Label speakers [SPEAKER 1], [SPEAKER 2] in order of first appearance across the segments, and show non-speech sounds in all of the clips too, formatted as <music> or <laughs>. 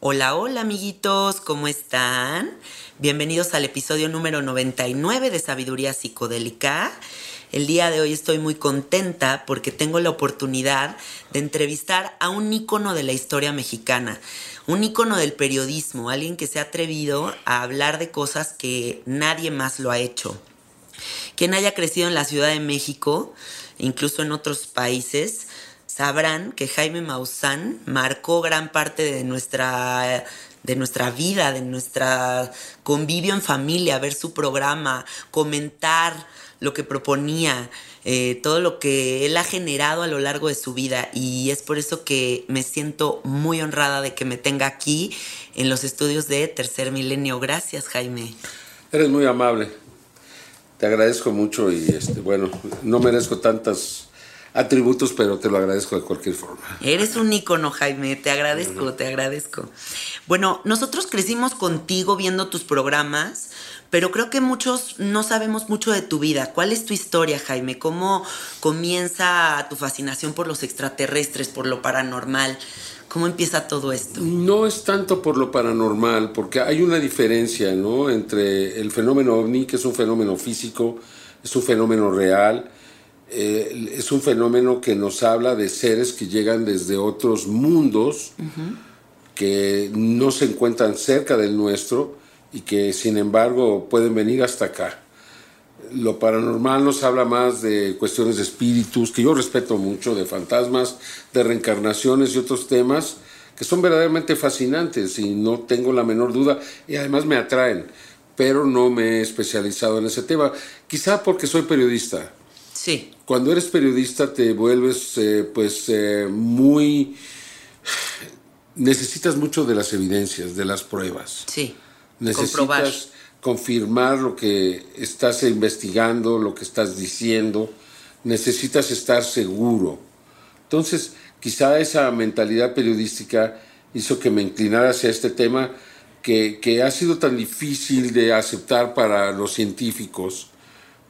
[SPEAKER 1] Hola, hola amiguitos, ¿cómo están? Bienvenidos al episodio número 99 de Sabiduría Psicodélica. El día de hoy estoy muy contenta porque tengo la oportunidad de entrevistar a un ícono de la historia mexicana, un ícono del periodismo, alguien que se ha atrevido a hablar de cosas que nadie más lo ha hecho. Quien haya crecido en la Ciudad de México, incluso en otros países, sabrán que Jaime Maussan marcó gran parte de nuestra de nuestra vida, de nuestra convivio en familia, ver su programa, comentar lo que proponía, eh, todo lo que él ha generado a lo largo de su vida. Y es por eso que me siento muy honrada de que me tenga aquí en los estudios de Tercer Milenio. Gracias, Jaime.
[SPEAKER 2] Eres muy amable. Te agradezco mucho y este, bueno, no merezco tantas atributos, pero te lo agradezco de cualquier forma.
[SPEAKER 1] Eres un ícono, Jaime, te agradezco, te agradezco. Bueno, nosotros crecimos contigo viendo tus programas, pero creo que muchos no sabemos mucho de tu vida. ¿Cuál es tu historia, Jaime? ¿Cómo comienza tu fascinación por los extraterrestres, por lo paranormal? ¿Cómo empieza todo esto?
[SPEAKER 2] No es tanto por lo paranormal, porque hay una diferencia, ¿no? Entre el fenómeno ovni, que es un fenómeno físico, es un fenómeno real, eh, es un fenómeno que nos habla de seres que llegan desde otros mundos, que no se encuentran cerca del nuestro y que sin embargo pueden venir hasta acá. Lo paranormal nos habla más de cuestiones de espíritus, que yo respeto mucho, de fantasmas, de reencarnaciones y otros temas que son verdaderamente fascinantes y no tengo la menor duda y además me atraen, pero no me he especializado en ese tema, quizá porque soy periodista
[SPEAKER 1] Sí.
[SPEAKER 2] Cuando eres periodista te vuelves eh, pues eh, muy... Necesitas mucho de las evidencias, de las pruebas.
[SPEAKER 1] Sí.
[SPEAKER 2] Necesitas confirmar lo que estás investigando, lo que estás diciendo. Necesitas estar seguro. Entonces, quizá esa mentalidad periodística hizo que me inclinara hacia este tema que, que ha sido tan difícil de aceptar para los científicos,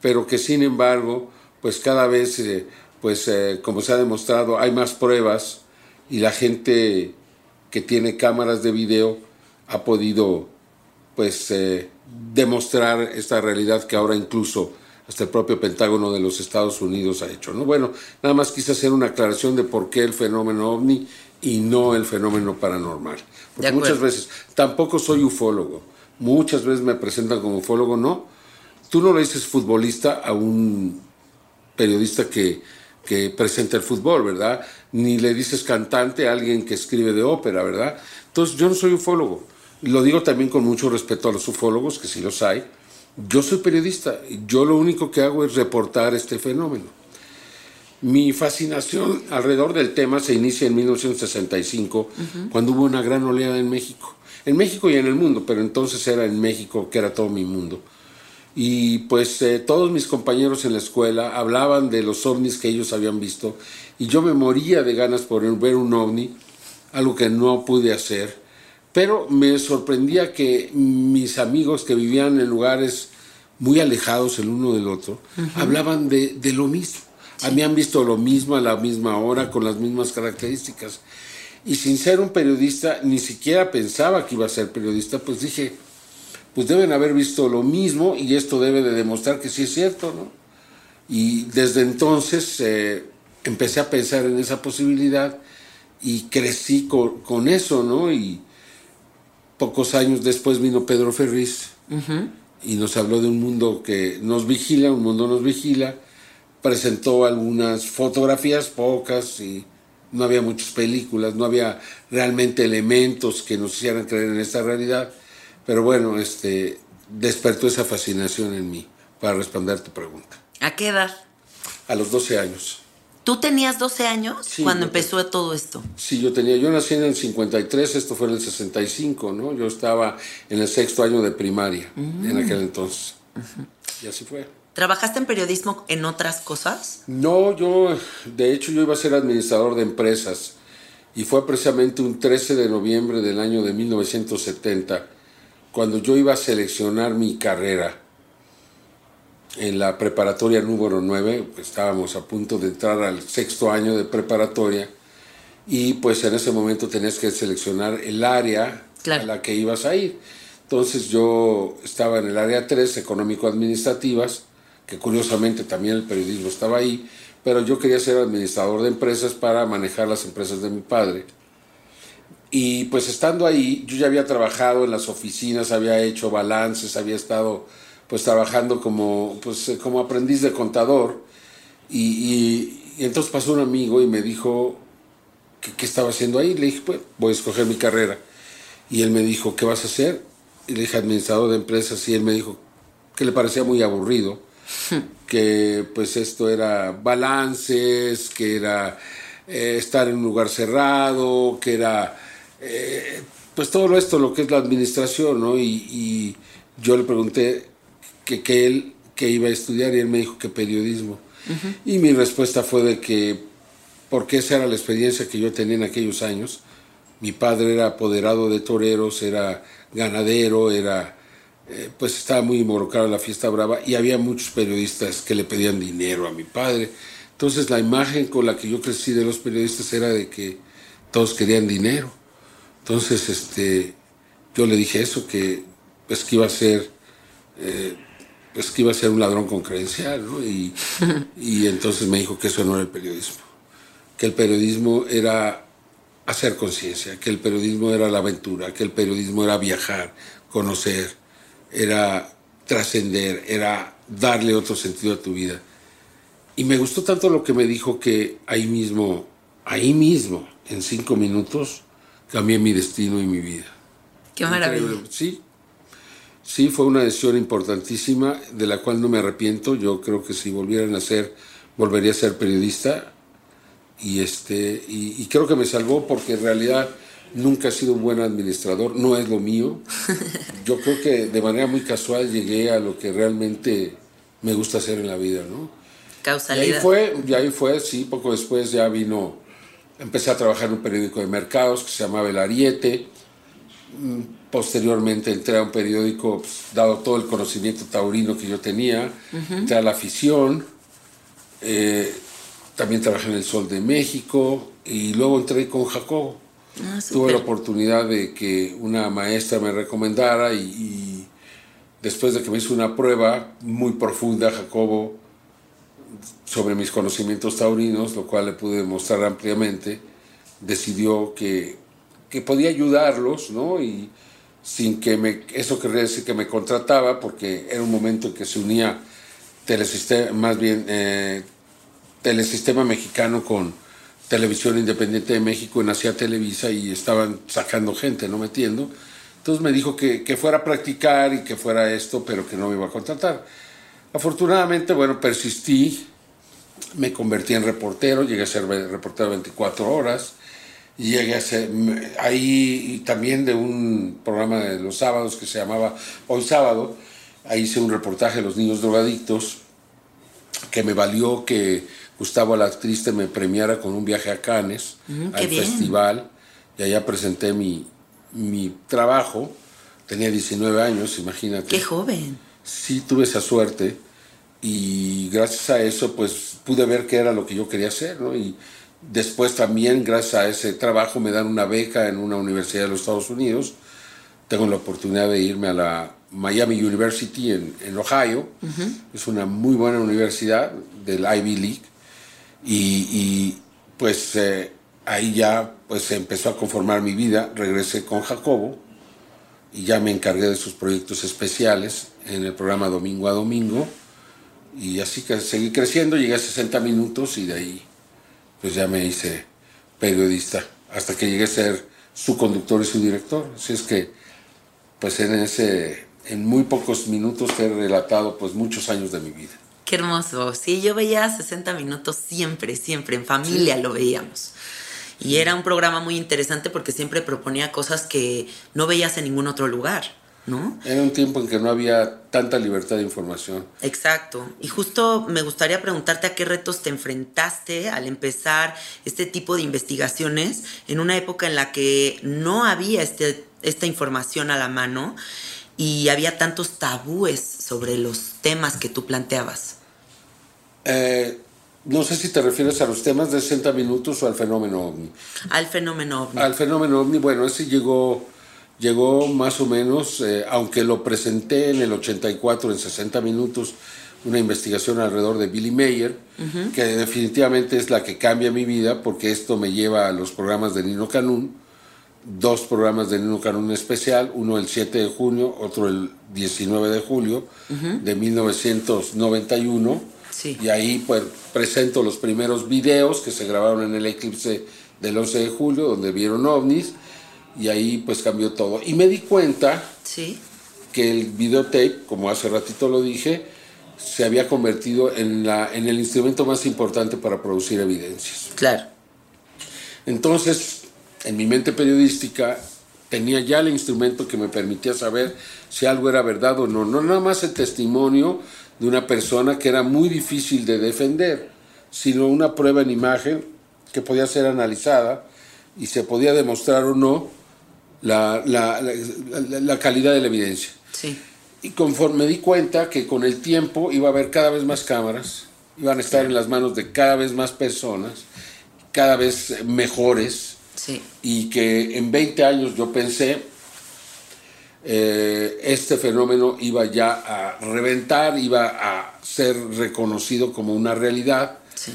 [SPEAKER 2] pero que sin embargo, pues cada vez, eh, pues eh, como se ha demostrado, hay más pruebas y la gente que tiene cámaras de video ha podido, pues, eh, demostrar esta realidad que ahora incluso hasta el propio Pentágono de los Estados Unidos ha hecho. ¿no? Bueno, nada más quise hacer una aclaración de por qué el fenómeno ovni y no el fenómeno paranormal. Porque muchas veces, tampoco soy ufólogo, muchas veces me presentan como ufólogo, no. Tú no le dices futbolista a un periodista que, que presenta el fútbol, ¿verdad? Ni le dices cantante a alguien que escribe de ópera, ¿verdad? Entonces yo no soy ufólogo. Lo digo también con mucho respeto a los ufólogos, que sí los hay, yo soy periodista, yo lo único que hago es reportar este fenómeno. Mi fascinación alrededor del tema se inicia en 1965, cuando hubo una gran oleada en México. En México y en el mundo, pero entonces era en México que era todo mi mundo. Y pues eh, todos mis compañeros en la escuela hablaban de los ovnis que ellos habían visto y yo me moría de ganas por ver un ovni, algo que no pude hacer pero me sorprendía que mis amigos que vivían en lugares muy alejados el uno del otro, hablaban de, lo mismo. Habían visto lo mismo a la misma hora, con las mismas características. Y sin ser un periodista, ni siquiera pensaba que iba a ser periodista, pues dije, pues deben haber visto lo mismo y esto debe de demostrar que sí es cierto, ¿no? Y desde entonces eh, empecé a pensar en esa posibilidad y crecí con, con eso, ¿no? Y, Pocos años después vino Pedro Ferriz y nos habló de un mundo que nos vigila, un mundo nos vigila. Presentó algunas fotografías, pocas, y no había muchas películas, no había realmente elementos que nos hicieran creer en esta realidad. Pero bueno, este, despertó esa fascinación en mí para responder tu pregunta.
[SPEAKER 1] ¿A qué edad?
[SPEAKER 2] A los 12 años.
[SPEAKER 1] ¿Tú tenías 12 años cuando empezó todo esto?
[SPEAKER 2] Sí, yo tenía, yo nací en el 53, esto fue en el 65, ¿no? Yo estaba en el sexto año de primaria en mm. aquel entonces. Y así fue.
[SPEAKER 1] ¿Trabajaste en periodismo en otras cosas?
[SPEAKER 2] No, yo, de hecho, yo iba a ser administrador de empresas. Y fue precisamente un 13 de noviembre del año de 1970, cuando yo iba a seleccionar mi carrera en la preparatoria número 9, estábamos a punto de entrar al sexto año de preparatoria y pues en ese momento tenías que seleccionar el área a la que ibas a ir. Entonces yo estaba en el área 3, económico-administrativas, que curiosamente también el periodismo estaba ahí, pero yo quería ser administrador de empresas para manejar las empresas de mi padre. Y pues estando ahí, yo ya había trabajado en las oficinas, había hecho balances, había estado pues trabajando como, pues, eh, como aprendiz de contador. Y, entonces pasó un amigo y me dijo qué estaba haciendo ahí. Le dije, pues voy a escoger mi carrera. Y él me dijo, ¿qué vas a hacer? Y le dije, administrador de empresas. Y él me dijo que le parecía muy aburrido, <laughs> que pues esto era balances, que era eh, estar en un lugar cerrado, que era eh, pues todo esto, lo que es la administración, ¿no? Y, y yo le pregunté, que, él que iba a estudiar y él me dijo que periodismo. Y mi respuesta fue de que, porque esa era la experiencia que yo tenía en aquellos años. Mi padre era apoderado de toreros, era ganadero, era, eh, pues estaba muy involucrado en la fiesta brava y había muchos periodistas que le pedían dinero a mi padre. Entonces la imagen con la que yo crecí de los periodistas era de que todos querían dinero. Entonces este, yo le dije eso, que pues que iba a ser... Eh, pues que iba a ser un ladrón con credencial, ¿no? Y, <laughs> y entonces me dijo que eso no era el periodismo, que el periodismo era hacer conciencia, que el periodismo era la aventura, que el periodismo era viajar, conocer, era trascender, era darle otro sentido a tu vida. Y me gustó tanto lo que me dijo que ahí mismo, ahí mismo, en cinco minutos, cambié mi destino y mi vida.
[SPEAKER 1] Qué maravilla.
[SPEAKER 2] Sí, Sí, fue una decisión importantísima de la cual no me arrepiento. Yo creo que si volviera a nacer, volvería a ser periodista. Y, este, y, creo que me salvó porque en realidad nunca he sido un buen administrador, no es lo mío. <laughs> Yo creo que de manera muy casual llegué a lo que realmente me gusta hacer en la vida, ¿no?
[SPEAKER 1] Causalidad.
[SPEAKER 2] Y ahí fue, y ahí fue, sí, poco después ya vino empecé a trabajar en un periódico de mercados que se llamaba El Ariete. Mm, posteriormente entré a un periódico, pues, dado todo el conocimiento taurino que yo tenía, entré a la afición. Eh, también trabajé en El Sol de México y luego entré con Jacobo.
[SPEAKER 1] Ah,
[SPEAKER 2] Tuve la oportunidad de que una maestra me recomendara y, y después de que me hizo una prueba muy profunda, Jacobo, sobre mis conocimientos taurinos, lo cual le pude demostrar ampliamente, decidió que, que podía ayudarlos, ¿no? Y sin que me, eso querría decir que me contrataba, porque era un momento en que se unía telesistema, más bien eh, telesistema mexicano con Televisión Independiente de México en Asia Televisa y estaban sacando gente, no metiendo. Entonces me dijo que, que fuera a practicar y que fuera esto, pero que no me iba a contratar. Afortunadamente, bueno, persistí, me convertí en reportero, llegué a ser reportero 24 horas, llegué a ser ahí y también de un programa de los sábados que se llamaba Hoy Sábado, ahí hice un reportaje de los niños drogadictos, que me valió que Gustavo la actriz me premiara con un viaje a Cannes,
[SPEAKER 1] Mm,
[SPEAKER 2] al
[SPEAKER 1] bien.
[SPEAKER 2] festival, y allá presenté mi, mi trabajo, tenía 19 años, imagínate
[SPEAKER 1] Qué joven.
[SPEAKER 2] Sí tuve esa suerte y gracias a eso pues pude ver qué era lo que yo quería hacer, ¿no? Y después también gracias a ese trabajo me dan una beca en una universidad de los Estados Unidos. Tengo la oportunidad de irme a la Miami University en, en Ohio. Es una muy buena universidad del Ivy League. Y, y, pues eh, ahí ya pues se empezó a conformar mi vida. Regresé con Jacobo y ya me encargué de sus proyectos especiales en el programa Domingo a Domingo y así que seguí creciendo, llegué a 60 minutos y de ahí pues ya me hice periodista hasta que llegué a ser su conductor y su director. Así es que pues en ese en muy pocos minutos te he relatado pues muchos años de mi vida.
[SPEAKER 1] Qué hermoso. Sí, yo veía 60 minutos siempre, siempre, en familia lo veíamos. Y era un programa muy interesante porque siempre proponía cosas que no veías en ningún otro lugar, ¿no?
[SPEAKER 2] Era un tiempo en que no había tanta libertad de información.
[SPEAKER 1] Exacto. Y justo me gustaría preguntarte a qué retos te enfrentaste al empezar este tipo de investigaciones en una época en la que no había este, esta información a la mano y había tantos tabúes sobre los temas que tú planteabas.
[SPEAKER 2] Eh, no sé si te refieres a los temas de 60 minutos o al fenómeno ovni.
[SPEAKER 1] Al fenómeno ovni.
[SPEAKER 2] Al fenómeno ovni, bueno, ese llegó, llegó más o menos, eh, aunque lo presenté en el 84 en 60 minutos, una investigación alrededor de Billy Mayer, que definitivamente es la que cambia mi vida, porque esto me lleva a los programas de Nino Canún, dos programas de Nino Canún especial, uno el 7 de junio, otro el 19 de julio de 1991.
[SPEAKER 1] Sí.
[SPEAKER 2] Y ahí pues presento los primeros videos que se grabaron en el eclipse del 11 de julio, donde vieron ovnis, y ahí pues cambió todo. Y me di cuenta
[SPEAKER 1] Sí.
[SPEAKER 2] que el videotape, como hace ratito lo dije, se había convertido en, la, en el instrumento más importante para producir evidencias.
[SPEAKER 1] Claro.
[SPEAKER 2] Entonces, en mi mente periodística, tenía ya el instrumento que me permitía saber si algo era verdad o no. No nada más el testimonio de una persona que era muy difícil de defender, sino una prueba en imagen que podía ser analizada y se podía demostrar o no la, la- la- calidad de la evidencia.
[SPEAKER 1] Sí.
[SPEAKER 2] Y conforme me di cuenta que con el tiempo iba a haber cada vez más cámaras, iban a estar en las manos de cada vez más personas, cada vez mejores,
[SPEAKER 1] Sí.
[SPEAKER 2] y que en 20 años yo pensé, eh, este fenómeno iba ya a reventar, iba a ser reconocido como una realidad.
[SPEAKER 1] Sí.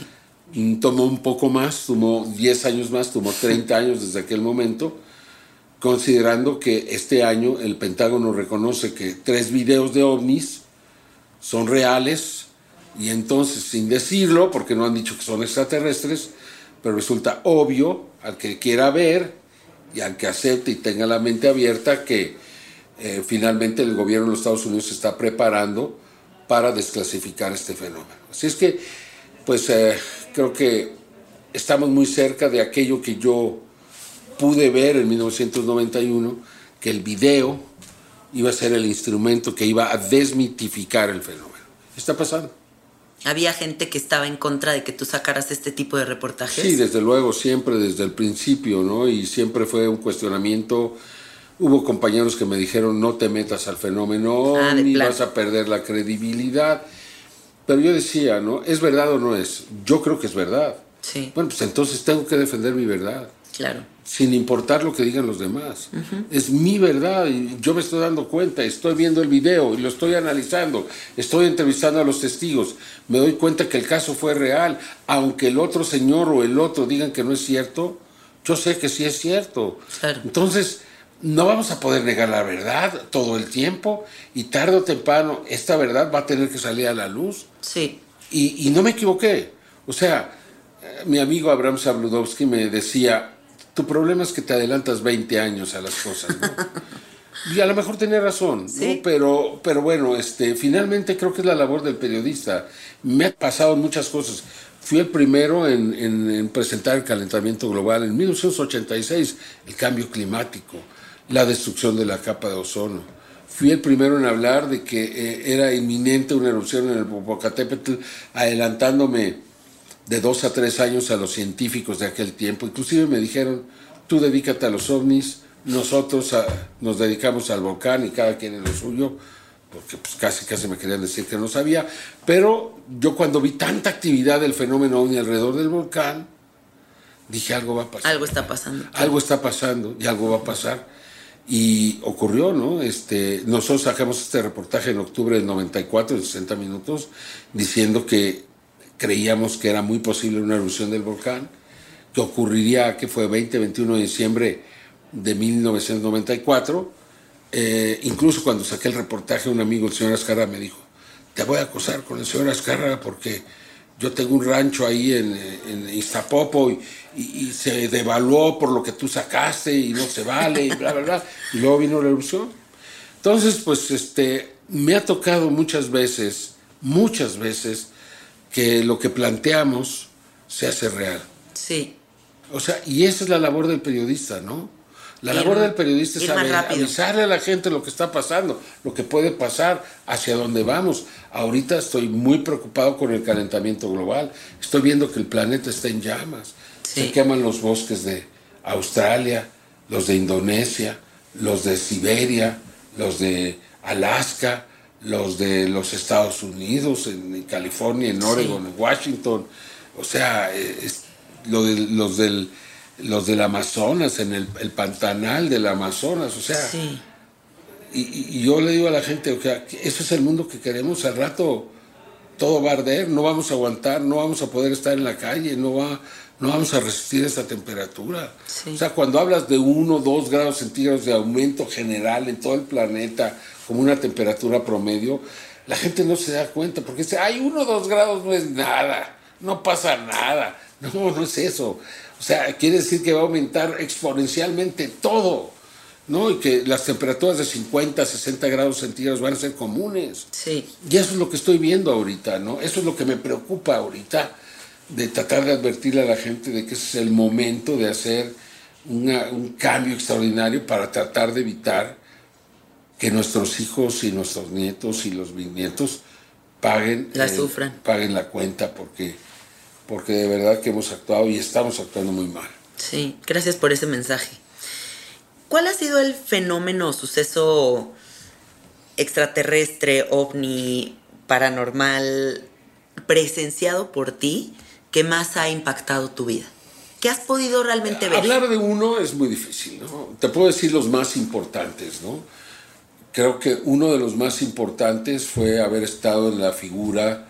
[SPEAKER 2] Tomó un poco más, tomó 10 años más, tomó 30 años desde aquel momento, considerando que este año el Pentágono reconoce que tres videos de ovnis son reales y entonces sin decirlo, porque no han dicho que son extraterrestres, pero resulta obvio al que quiera ver y al que acepte y tenga la mente abierta que eh, finalmente el gobierno de los Estados Unidos se está preparando para desclasificar este fenómeno. Así es que, pues eh, creo que estamos muy cerca de aquello que yo pude ver en 1991, que el video iba a ser el instrumento que iba a desmitificar el fenómeno. Está pasando.
[SPEAKER 1] ¿Había gente que estaba en contra de que tú sacaras este tipo de reportajes?
[SPEAKER 2] Sí, desde luego, siempre desde el principio, ¿no? Y siempre fue un cuestionamiento. Hubo compañeros que me dijeron, no te metas al fenómeno,
[SPEAKER 1] Ah,
[SPEAKER 2] ni
[SPEAKER 1] plano.
[SPEAKER 2] vas a perder la credibilidad. Pero yo decía, ¿no? ¿Es verdad o no es? Yo creo que es verdad.
[SPEAKER 1] Sí,
[SPEAKER 2] Bueno, pues entonces tengo que defender mi verdad,
[SPEAKER 1] claro.
[SPEAKER 2] Sin importar lo que digan los demás. Es mi verdad y yo me estoy dando cuenta, estoy viendo el video y lo estoy analizando, estoy entrevistando a los testigos, me doy cuenta que el caso fue real, aunque el otro señor o el otro digan que no es cierto, yo sé que sí es cierto.
[SPEAKER 1] Claro.
[SPEAKER 2] Entonces, no vamos a poder negar la verdad todo el tiempo y tarde o temprano esta verdad va a tener que salir a la luz.
[SPEAKER 1] Sí,
[SPEAKER 2] Y, y no me equivoqué. O sea, eh, mi amigo Abraham Sabludowski me decía, tu problema es que te adelantas 20 años a las cosas, ¿no? <laughs> y a lo mejor tenía razón. Pero, pero bueno, este, finalmente creo que es la labor del periodista. Me ha pasado muchas cosas. Fui el primero en, en- en presentar el calentamiento global en 1986, el cambio climático, la destrucción de la capa de ozono. Fui el primero en hablar de que eh, era inminente una erupción en el Popocatépetl, adelantándome de dos a tres años a los científicos de aquel tiempo. Inclusive me dijeron, tú dedícate a los ovnis, nosotros a- nos dedicamos al volcán y cada quien en lo suyo, porque pues casi casi me querían decir que no sabía. Pero yo cuando vi tanta actividad del fenómeno ovni alrededor del volcán, dije algo va a pasar
[SPEAKER 1] algo está pasando.
[SPEAKER 2] algo está pasando y algo va a pasar. Y ocurrió, ¿no? Este, nosotros sacamos este reportaje en octubre del 94, en 60 minutos, diciendo que creíamos que era muy posible una erupción del volcán, que ocurriría, que fue 20, 21 de diciembre de 1994. Eh, incluso cuando saqué el reportaje, un amigo, el señor Azcarra, me dijo, te voy a acosar con el señor Azcarra porque yo tengo un rancho ahí en, en Iztapopo y, y- y se devaluó por lo que tú sacaste y no se vale y bla, bla, bla. Y luego vino la erupción. Entonces, pues, este, me ha tocado muchas veces, muchas veces, que lo que planteamos se hace real.
[SPEAKER 1] Sí,
[SPEAKER 2] O sea, y esa es la labor del periodista, ¿no? La
[SPEAKER 1] Ir-
[SPEAKER 2] labor del periodista es saber- avisarle a la gente lo que está pasando, lo que puede pasar, hacia dónde vamos. Ahorita estoy muy preocupado con el calentamiento global. Estoy viendo que el planeta está en llamas.
[SPEAKER 1] Sí.
[SPEAKER 2] Se queman los bosques de Australia, los de Indonesia, los de Siberia, los de Alaska, los de los Estados Unidos, en, en California, en Oregon, en Washington. O sea, eh, es- lo de, los del los del Amazonas, en el, el pantanal del Amazonas, o sea,
[SPEAKER 1] sí,
[SPEAKER 2] y, yo le digo a la gente, o sea, que eso es el mundo que queremos, al rato todo va a arder, no vamos a aguantar, no vamos a poder estar en la calle, no, va, no vamos a resistir esta temperatura.
[SPEAKER 1] Sí.
[SPEAKER 2] O sea, cuando hablas de 1 o 2 grados centígrados de aumento general en todo el planeta, como una temperatura promedio, la gente no se da cuenta, porque dice, ay, 1 o 2 grados no es nada, no pasa nada. No, no es eso. O sea, quiere decir que va a aumentar exponencialmente todo. ¿no? Y que las temperaturas de 50, 60 grados centígrados van a ser comunes.
[SPEAKER 1] sí,
[SPEAKER 2] Y eso es lo que estoy viendo ahorita, ¿no? Eso es lo que me preocupa ahorita, de tratar de advertirle a la gente de que ese es el momento de hacer una- un cambio extraordinario para tratar de evitar que nuestros hijos y nuestros nietos y los bisnietos paguen
[SPEAKER 1] La
[SPEAKER 2] eh, paguen la cuenta porque porque de verdad que hemos actuado y estamos actuando muy mal.
[SPEAKER 1] sí. Gracias por ese mensaje. ¿Cuál ha sido el fenómeno o suceso extraterrestre, ovni, paranormal, presenciado por ti que más ha impactado tu vida? ¿Qué has podido realmente ver?
[SPEAKER 2] Hablar de uno es muy difícil, ¿no? Te puedo decir los más importantes, ¿no? Creo que uno de los más importantes fue haber estado en la figura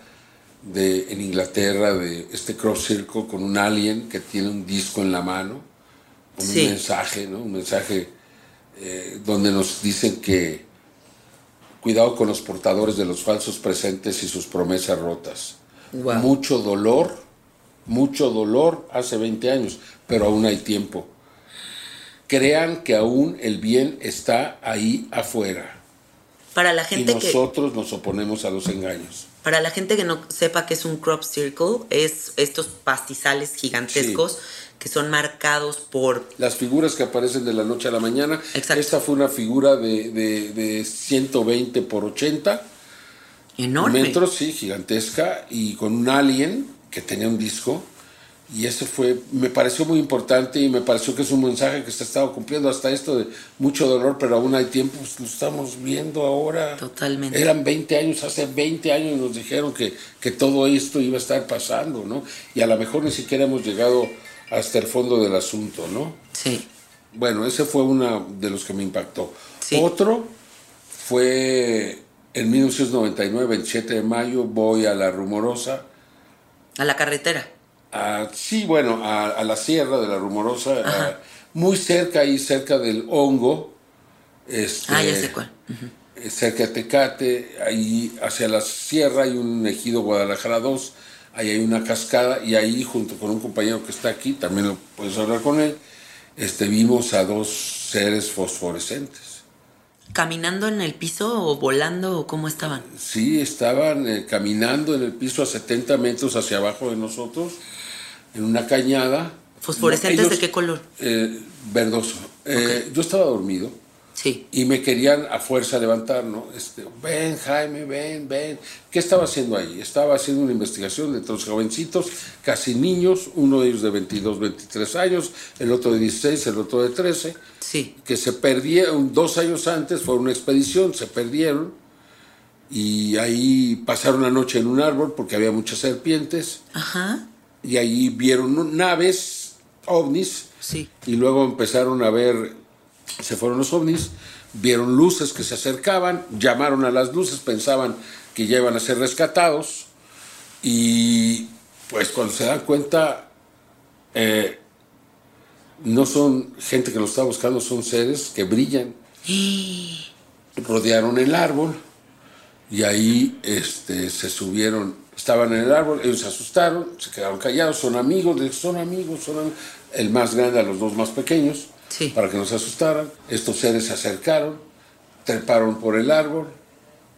[SPEAKER 2] de, en Inglaterra de este crop circle con un alien que tiene un disco en la mano, con
[SPEAKER 1] Sí.
[SPEAKER 2] un mensaje, ¿no? Un mensaje eh, donde nos dicen que cuidado con los portadores de los falsos presentes y sus promesas rotas. Mucho dolor, mucho dolor hace 20 años, pero aún hay tiempo. Crean que aún el bien está ahí afuera
[SPEAKER 1] Para la
[SPEAKER 2] y
[SPEAKER 1] gente que
[SPEAKER 2] nosotros nos oponemos a los engaños.
[SPEAKER 1] para la gente que no sepa qué es un crop circle, es estos pastizales gigantescos que son marcados por
[SPEAKER 2] Las figuras que aparecen de la noche a la mañana.
[SPEAKER 1] Exacto.
[SPEAKER 2] Esta fue una figura de, de- de 120 por 80
[SPEAKER 1] Enorme.
[SPEAKER 2] Metros, sí, gigantesca, y con un alien que tenía un disco. Y eso fue, me pareció muy importante y me pareció que es un mensaje que se ha estado cumpliendo hasta esto de mucho dolor, pero aún hay tiempo, pues lo estamos viendo ahora.
[SPEAKER 1] Totalmente.
[SPEAKER 2] Eran 20 años, hace 20 años nos dijeron que, que todo esto iba a estar pasando, ¿no? Y a lo mejor ni siquiera hemos llegado hasta el fondo del asunto, ¿no?
[SPEAKER 1] Sí.
[SPEAKER 2] Bueno, ese fue uno de los que me impactó.
[SPEAKER 1] Sí.
[SPEAKER 2] Otro fue en 1999, 27 de mayo, voy a La Rumorosa.
[SPEAKER 1] A la carretera.
[SPEAKER 2] A- sí, bueno, a, a la sierra de La Rumorosa, a- muy cerca ahí, cerca del Hongo. Este,
[SPEAKER 1] Ah, ya sé cuál.
[SPEAKER 2] eh, cerca de Tecate, ahí hacia la sierra hay un ejido Guadalajara 2, ahí hay una cascada y ahí junto con un compañero que está aquí, también lo puedes hablar con él, este, vimos a dos seres fosforescentes.
[SPEAKER 1] ¿Caminando en el piso o volando o cómo estaban?
[SPEAKER 2] Sí, estaban eh, caminando en el piso a 70 metros hacia abajo de nosotros, en una cañada.
[SPEAKER 1] ¿Fosforescentes
[SPEAKER 2] Ellos,
[SPEAKER 1] de qué color?
[SPEAKER 2] eh, verdoso. Eh, Yo estaba dormido
[SPEAKER 1] Sí.
[SPEAKER 2] y me querían a fuerza levantar, ¿no? Este, ven, Jaime, ven, ven. ¿Qué estaba haciendo ahí? Estaba haciendo una investigación de los jovencitos, casi niños, uno de ellos de 22, 23 años, el otro de 16, el otro de 13,
[SPEAKER 1] Sí.
[SPEAKER 2] que se perdieron dos años antes, fue una expedición, se perdieron y ahí pasaron la noche en un árbol porque había muchas serpientes
[SPEAKER 1] Ajá.
[SPEAKER 2] y ahí vieron naves, ovnis,
[SPEAKER 1] Sí.
[SPEAKER 2] y luego empezaron a ver, se fueron los ovnis, vieron luces que se acercaban, llamaron a las luces, pensaban que ya iban a ser rescatados y pues cuando se dan cuenta, eh, no son gente que los está buscando, son seres que brillan. <gasps> Rodearon el árbol y ahí este, se subieron, estaban en el árbol, ellos se asustaron, se quedaron callados, son amigos, son amigos, son am- el más grande a los dos más pequeños,
[SPEAKER 1] Sí.
[SPEAKER 2] para que no se asustaran. Estos seres se acercaron, treparon por el árbol,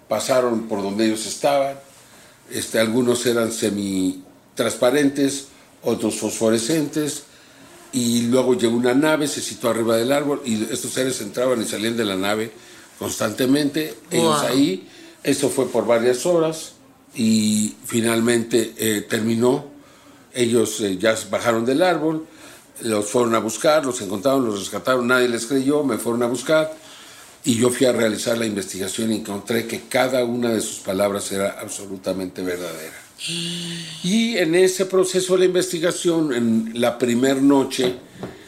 [SPEAKER 2] pasaron por donde ellos estaban, este, algunos eran semi-transparentes, otros fosforescentes, y luego llegó una nave, se situó arriba del árbol, y estos seres entraban y salían de la nave constantemente, ellos ahí, eso fue por varias horas, y finalmente eh, terminó, ellos eh, ya bajaron del árbol, los fueron a buscar, los encontraron, los rescataron, nadie les creyó, me fueron a buscar, y yo fui a realizar la investigación y encontré que cada una de sus palabras era absolutamente verdadera. Y en ese proceso de la investigación, en la primera noche,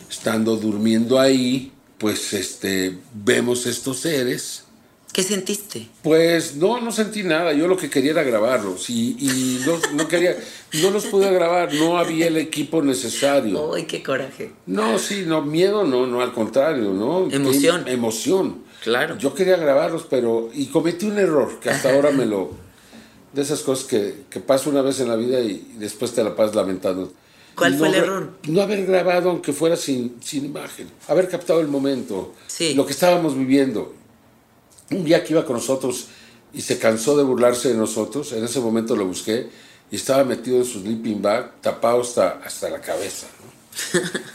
[SPEAKER 2] estando durmiendo ahí, pues este, vemos estos seres.
[SPEAKER 1] ¿Qué sentiste?
[SPEAKER 2] Pues no, no sentí nada. Yo lo que quería era grabarlos y, y no, no quería, no los pude grabar. No había el equipo necesario.
[SPEAKER 1] ¡Ay, qué coraje!
[SPEAKER 2] No, sí, no, miedo no, no, al contrario, ¿no?
[SPEAKER 1] Emoción.
[SPEAKER 2] Qué emoción.
[SPEAKER 1] Claro.
[SPEAKER 2] Yo quería grabarlos, pero. Y cometí un error que hasta ahora me lo. De esas cosas que, que pasa una vez en la vida y después te la pasas lamentando.
[SPEAKER 1] ¿Cuál fue el error?
[SPEAKER 2] No haber grabado, aunque fuera sin, sin imagen. Haber captado el momento.
[SPEAKER 1] Sí.
[SPEAKER 2] Lo que estábamos viviendo. Un día que iba con nosotros y se cansó de burlarse de nosotros, en ese momento lo busqué y estaba metido en su sleeping bag, tapado hasta, hasta la cabeza.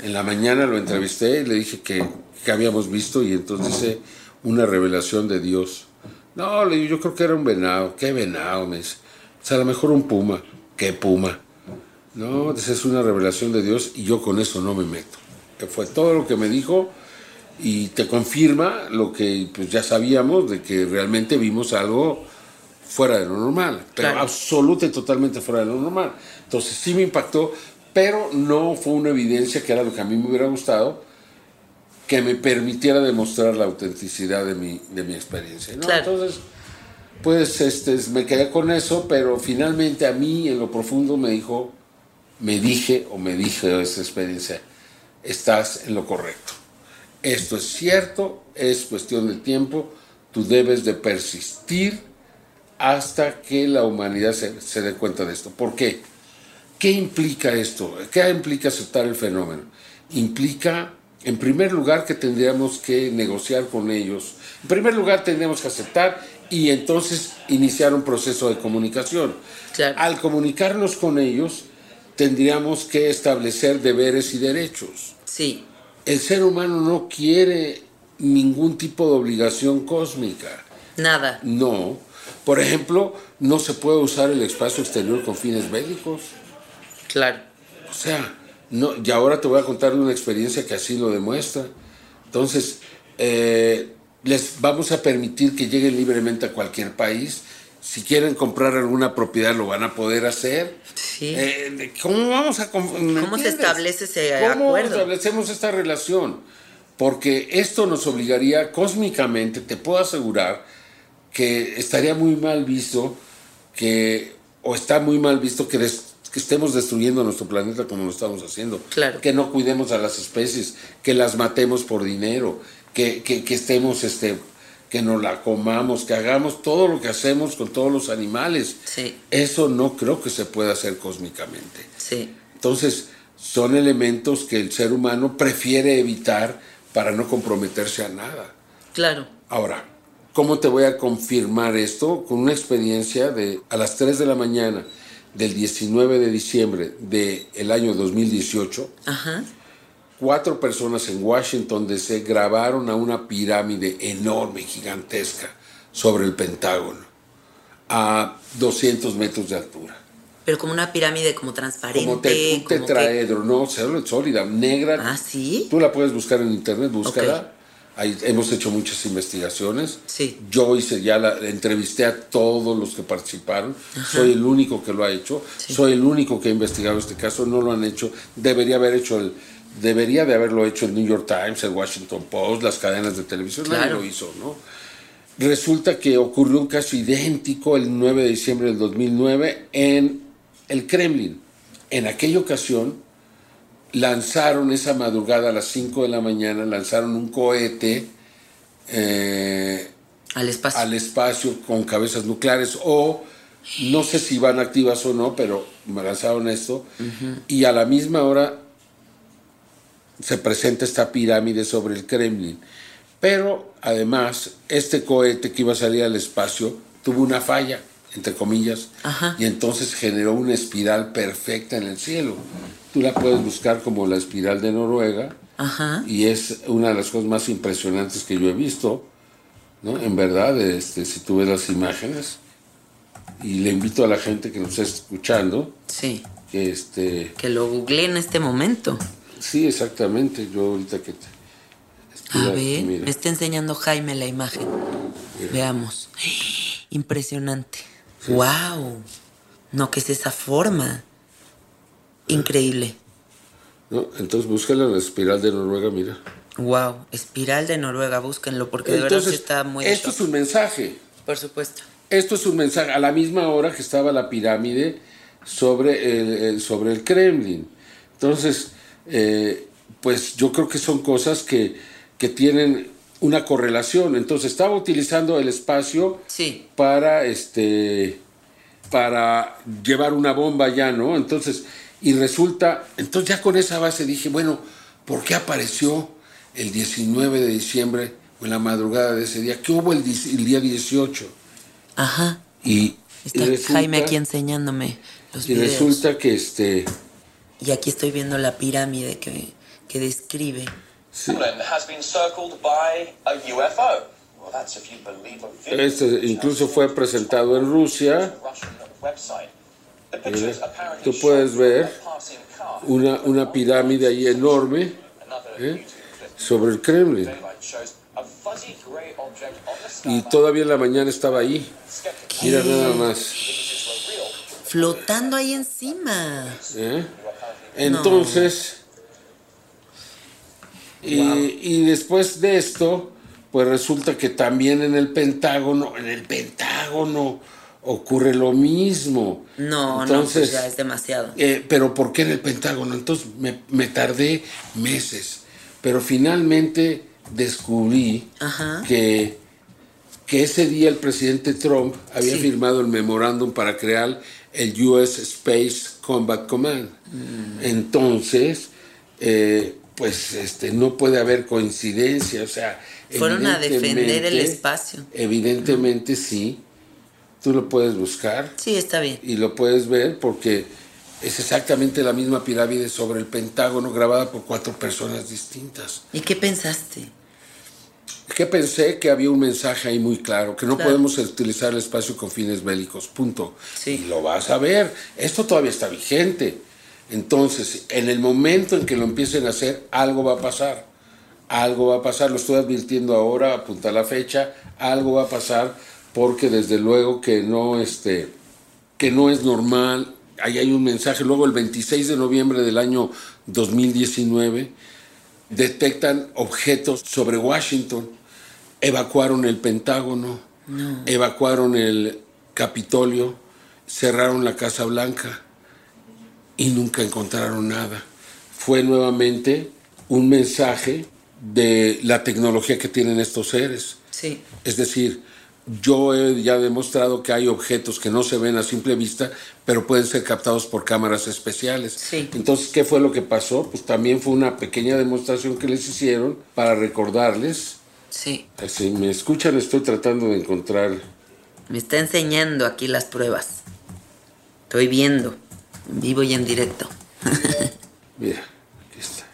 [SPEAKER 2] En la mañana lo entrevisté y le dije que, que habíamos visto y entonces dice una revelación de Dios. No, le digo, yo creo que era un venado. ¿Qué venado? Me dice. O sea, a lo mejor un puma. ¿Qué puma? No, es una revelación de Dios y yo con eso no me meto. Que fue todo lo que me dijo y te confirma lo que pues, ya sabíamos de que realmente vimos algo fuera de lo normal, pero
[SPEAKER 1] Claro.
[SPEAKER 2] absoluta y totalmente fuera de lo normal. Entonces sí me impactó, pero no fue una evidencia que era lo que a mí me hubiera gustado, que me permitiera demostrar la autenticidad de mi, de mi experiencia. ¿no?
[SPEAKER 1] Claro.
[SPEAKER 2] Entonces, pues este, me quedé con eso, pero finalmente a mí en lo profundo me dijo, me dije o me dije esa experiencia, estás en lo correcto. Esto es cierto, es cuestión de tiempo, tú debes de persistir hasta que la humanidad se, se dé cuenta de esto. ¿Por qué? ¿Qué implica esto? ¿Qué implica aceptar el fenómeno? Implica, en primer lugar, que tendríamos que negociar con ellos. En primer lugar, tendríamos que aceptar y entonces iniciar un proceso de comunicación.
[SPEAKER 1] Claro.
[SPEAKER 2] Al comunicarnos con ellos, tendríamos que establecer deberes y derechos.
[SPEAKER 1] Sí.
[SPEAKER 2] El ser humano no quiere ningún tipo de obligación cósmica.
[SPEAKER 1] Nada.
[SPEAKER 2] No. Por ejemplo, no se puede usar el espacio exterior con fines bélicos.
[SPEAKER 1] Claro.
[SPEAKER 2] O sea, no, y ahora te voy a contar una experiencia que así lo demuestra. Entonces, eh, les vamos a permitir que lleguen libremente a cualquier país. Si quieren comprar alguna propiedad, lo van a poder hacer.
[SPEAKER 1] Sí.
[SPEAKER 2] Eh, ¿Cómo vamos a com- ¿me
[SPEAKER 1] ¿Cómo se establece ese
[SPEAKER 2] ¿Cómo
[SPEAKER 1] acuerdo?
[SPEAKER 2] establecemos esta relación? Porque esto nos obligaría cósmicamente, te puedo asegurar, que estaría muy mal visto que, o está muy mal visto que, des- que estemos destruyendo nuestro planeta como lo estamos haciendo.
[SPEAKER 1] Claro.
[SPEAKER 2] Que no cuidemos a las especies, que las matemos por dinero, que, que, que estemos, este, que nos la comamos, que hagamos todo lo que hacemos con todos los animales.
[SPEAKER 1] Sí.
[SPEAKER 2] Eso no creo que se pueda hacer cósmicamente.
[SPEAKER 1] Sí.
[SPEAKER 2] Entonces, son elementos que el ser humano prefiere evitar para no comprometerse a nada.
[SPEAKER 1] Claro.
[SPEAKER 2] Ahora, ¿cómo te voy a confirmar esto? Con una experiencia de a las 3 de la mañana del 19 de diciembre del año 2018,
[SPEAKER 1] Ajá.
[SPEAKER 2] Cuatro personas en Washington DC grabaron a una pirámide enorme, gigantesca, sobre el Pentágono, a 200 metros de altura.
[SPEAKER 1] Pero como una pirámide como transparente.
[SPEAKER 2] Como te, un
[SPEAKER 1] como que-
[SPEAKER 2] tetraedro, no, sólida, negra.
[SPEAKER 1] Ah, sí.
[SPEAKER 2] Tú la puedes buscar en internet, búscala. Ahí hemos hecho muchas investigaciones.
[SPEAKER 1] Sí.
[SPEAKER 2] Yo hice ya la entrevisté a todos los que participaron. Soy el único que lo ha hecho.
[SPEAKER 1] Sí.
[SPEAKER 2] Soy el único que ha investigado este caso. No lo han hecho. Debería haber hecho el debería de haberlo hecho el New York Times, el Washington Post, las cadenas de televisión. Nadie
[SPEAKER 1] Claro.
[SPEAKER 2] lo hizo, ¿no? Resulta que ocurrió un caso idéntico el 9 de diciembre del 2009 en el Kremlin. En aquella ocasión lanzaron esa madrugada a las 5 de la mañana, lanzaron un cohete eh,
[SPEAKER 1] Al espacio.
[SPEAKER 2] al espacio con cabezas nucleares o no sé si van activas o no, pero me lanzaron esto y a la misma hora se presenta esta pirámide sobre el Kremlin. Pero además, este cohete que iba a salir al espacio tuvo una falla, entre comillas,
[SPEAKER 1] Ajá.
[SPEAKER 2] y entonces generó una espiral perfecta en el cielo. Tú la puedes buscar como la espiral de Noruega,
[SPEAKER 1] Ajá.
[SPEAKER 2] y es una de las cosas más impresionantes que yo he visto, ¿no? En verdad, este, si tú ves las imágenes, y le invito a la gente que nos esté escuchando,
[SPEAKER 1] Sí.
[SPEAKER 2] que este,
[SPEAKER 1] Que lo googleé en este momento.
[SPEAKER 2] Sí, exactamente, yo ahorita que te...
[SPEAKER 1] A ver,
[SPEAKER 2] mira.
[SPEAKER 1] me está enseñando Jaime la imagen. Veamos. <gasps> Impresionante. ¡Wow! No, ¿qué es esa forma? Increíble.
[SPEAKER 2] ¿no? Entonces búscala la espiral de Noruega, mira.
[SPEAKER 1] ¡Wow! Espiral de Noruega, búsquenlo porque de verdad sí está muy.
[SPEAKER 2] esto
[SPEAKER 1] shock.
[SPEAKER 2] es un mensaje.
[SPEAKER 1] Por supuesto.
[SPEAKER 2] Esto es un mensaje. A la misma hora que estaba la pirámide sobre el, el- sobre el Kremlin. Entonces, eh, pues yo creo que son cosas que, que tienen una correlación. Entonces, estaba utilizando el espacio
[SPEAKER 1] Sí.
[SPEAKER 2] para este para llevar una bomba ya, ¿no? Entonces, y resulta, entonces ya con esa base dije, bueno, ¿por qué apareció el 19 de diciembre o en la madrugada de ese día? ¿Qué hubo el, día 18?
[SPEAKER 1] Ajá.
[SPEAKER 2] Y,
[SPEAKER 1] Está
[SPEAKER 2] y resulta,
[SPEAKER 1] Jaime aquí enseñándome los
[SPEAKER 2] y
[SPEAKER 1] videos.
[SPEAKER 2] resulta que este
[SPEAKER 1] Y aquí estoy viendo la pirámide que, que describe.
[SPEAKER 2] sí, este incluso fue presentado en Rusia, Mira, tú puedes ver una, una pirámide ahí enorme ¿eh? Sobre el Kremlin. Y todavía en la mañana estaba ahí. Mira nada más.
[SPEAKER 1] Flotando ahí encima.
[SPEAKER 2] ¿eh? Entonces, y, y después de esto, pues resulta que también en el Pentágono, en el Pentágono ocurre lo mismo.
[SPEAKER 1] No, no,
[SPEAKER 2] Entonces,
[SPEAKER 1] pues ya es demasiado.
[SPEAKER 2] eh, pero ¿por qué en el Pentágono? Entonces me, me tardé meses, pero finalmente descubrí
[SPEAKER 1] Ajá.
[SPEAKER 2] que, que ese día el presidente Trump había
[SPEAKER 1] Sí.
[SPEAKER 2] firmado el memorándum para crear el US Space Combat Command.
[SPEAKER 1] Mm.
[SPEAKER 2] Entonces, eh, pues este, no puede haber coincidencia, o sea...
[SPEAKER 1] Fueron a defender el espacio.
[SPEAKER 2] Evidentemente sí, tú lo puedes buscar
[SPEAKER 1] Sí, está bien.
[SPEAKER 2] y lo puedes ver porque es exactamente la misma pirámide sobre el Pentágono grabada por cuatro personas distintas.
[SPEAKER 1] ¿Y qué pensaste?
[SPEAKER 2] Que pensé que había un mensaje ahí muy claro, que no podemos utilizar el espacio con fines bélicos, punto.
[SPEAKER 1] Sí.
[SPEAKER 2] Y lo vas a ver, esto todavía está vigente. Entonces, en el momento en que lo empiecen a hacer, algo va a pasar. Algo va a pasar, lo estoy advirtiendo ahora, apunta la fecha, algo va a pasar porque desde luego que no, este, que no es normal. Ahí hay un mensaje. Luego el 26 de noviembre del año 2019 detectan objetos sobre Washington, evacuaron el Pentágono, evacuaron el Capitolio, cerraron la Casa Blanca y nunca encontraron nada. Fue nuevamente un mensaje de la tecnología que tienen estos seres.
[SPEAKER 1] Sí.
[SPEAKER 2] Es decir, yo he ya demostrado que hay objetos que no se ven a simple vista, pero pueden ser captados por cámaras especiales.
[SPEAKER 1] Sí.
[SPEAKER 2] Entonces, ¿qué fue lo que pasó? Pues también fue una pequeña demostración que les hicieron para recordarles.
[SPEAKER 1] Sí.
[SPEAKER 2] Si me escuchan, estoy tratando de encontrar.
[SPEAKER 1] Me está enseñando aquí las pruebas. Estoy viendo, en vivo y en directo. <laughs>
[SPEAKER 2] Mira, aquí está.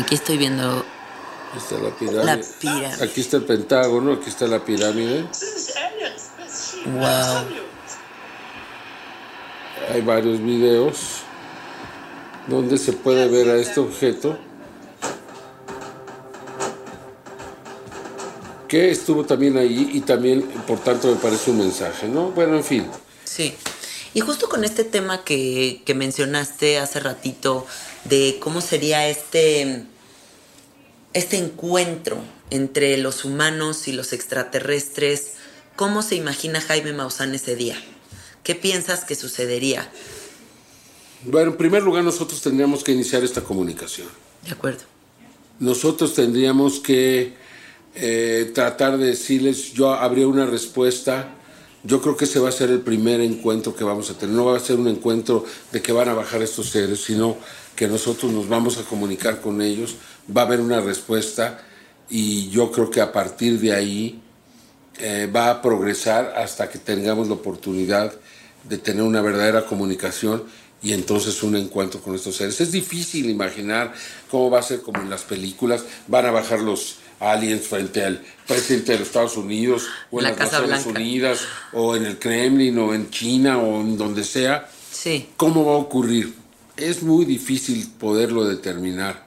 [SPEAKER 1] Aquí estoy viendo
[SPEAKER 2] Aquí está la pirámide.
[SPEAKER 1] La pirámide.
[SPEAKER 2] Aquí está el Pentágono, aquí está la pirámide.
[SPEAKER 1] Wow.
[SPEAKER 2] Hay varios videos donde se puede ver a este objeto que estuvo también ahí y también, por tanto, me parece un mensaje, ¿no? Bueno, en fin.
[SPEAKER 1] Sí. Y justo con este tema que, que mencionaste hace ratito de cómo sería este, este encuentro entre los humanos y los extraterrestres, ¿cómo se imagina Jaime Maussan ese día? ¿Qué piensas que sucedería?
[SPEAKER 2] Bueno, en primer lugar, nosotros tendríamos que iniciar esta comunicación.
[SPEAKER 1] De acuerdo.
[SPEAKER 2] Nosotros tendríamos que eh, tratar de decirles, yo habría una respuesta. Yo creo que ese va a ser el primer encuentro que vamos a tener. No va a ser un encuentro de que van a bajar estos seres, sino que nosotros nos vamos a comunicar con ellos. Va a haber una respuesta y yo creo que a partir de ahí eh, va a progresar hasta que tengamos la oportunidad de tener una verdadera comunicación y entonces un encuentro con estos seres. Es difícil imaginar cómo va a ser como en las películas, van a bajar los aliens frente al presidente de los Estados Unidos o en
[SPEAKER 1] La
[SPEAKER 2] las
[SPEAKER 1] Casa
[SPEAKER 2] Naciones
[SPEAKER 1] Blanca.
[SPEAKER 2] Unidas o en el Kremlin o en China o en donde sea.
[SPEAKER 1] Sí.
[SPEAKER 2] ¿Cómo va a ocurrir? Es muy difícil poderlo determinar,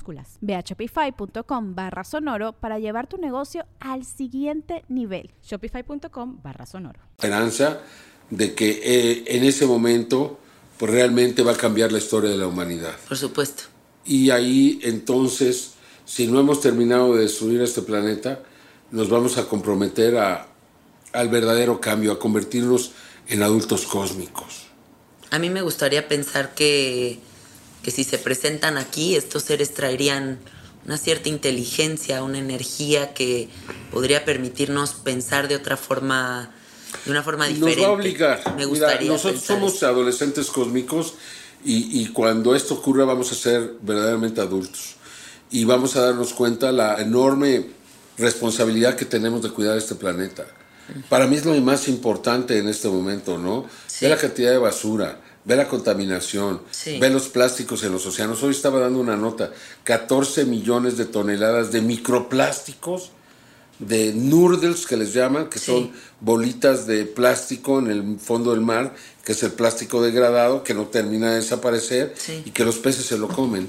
[SPEAKER 3] Ve a shopify.com barra sonoro para llevar tu negocio al siguiente nivel.
[SPEAKER 4] Shopify.com barra sonoro.
[SPEAKER 2] esperanza de que eh, en ese momento pues realmente va a cambiar la historia de la humanidad.
[SPEAKER 1] Por supuesto.
[SPEAKER 2] Y ahí entonces, si no hemos terminado de destruir este planeta, nos vamos a comprometer a, al verdadero cambio, a convertirnos en adultos cósmicos.
[SPEAKER 1] A mí me gustaría pensar que, que si se presentan aquí, estos seres traerían una cierta inteligencia, una energía que podría permitirnos pensar de otra forma, de una forma diferente.
[SPEAKER 2] Nos va a obligar.
[SPEAKER 1] Me
[SPEAKER 2] Mira,
[SPEAKER 1] gustaría
[SPEAKER 2] nosotros somos
[SPEAKER 1] eso.
[SPEAKER 2] adolescentes cósmicos y, y cuando esto ocurra vamos a ser verdaderamente adultos. Y vamos a darnos cuenta la enorme responsabilidad que tenemos de cuidar este planeta. Para mí es lo más importante en este momento, ¿no?
[SPEAKER 1] Sí.
[SPEAKER 2] Ve la cantidad de basura, ve la contaminación,
[SPEAKER 1] Sí.
[SPEAKER 2] ve los plásticos en los océanos. Hoy estaba dando una nota, 14 millones de toneladas de microplásticos de noodles que les llaman, que
[SPEAKER 1] Sí.
[SPEAKER 2] son bolitas de plástico en el fondo del mar, que es el plástico degradado, que no termina de desaparecer
[SPEAKER 1] Sí.
[SPEAKER 2] y que los peces se lo comen.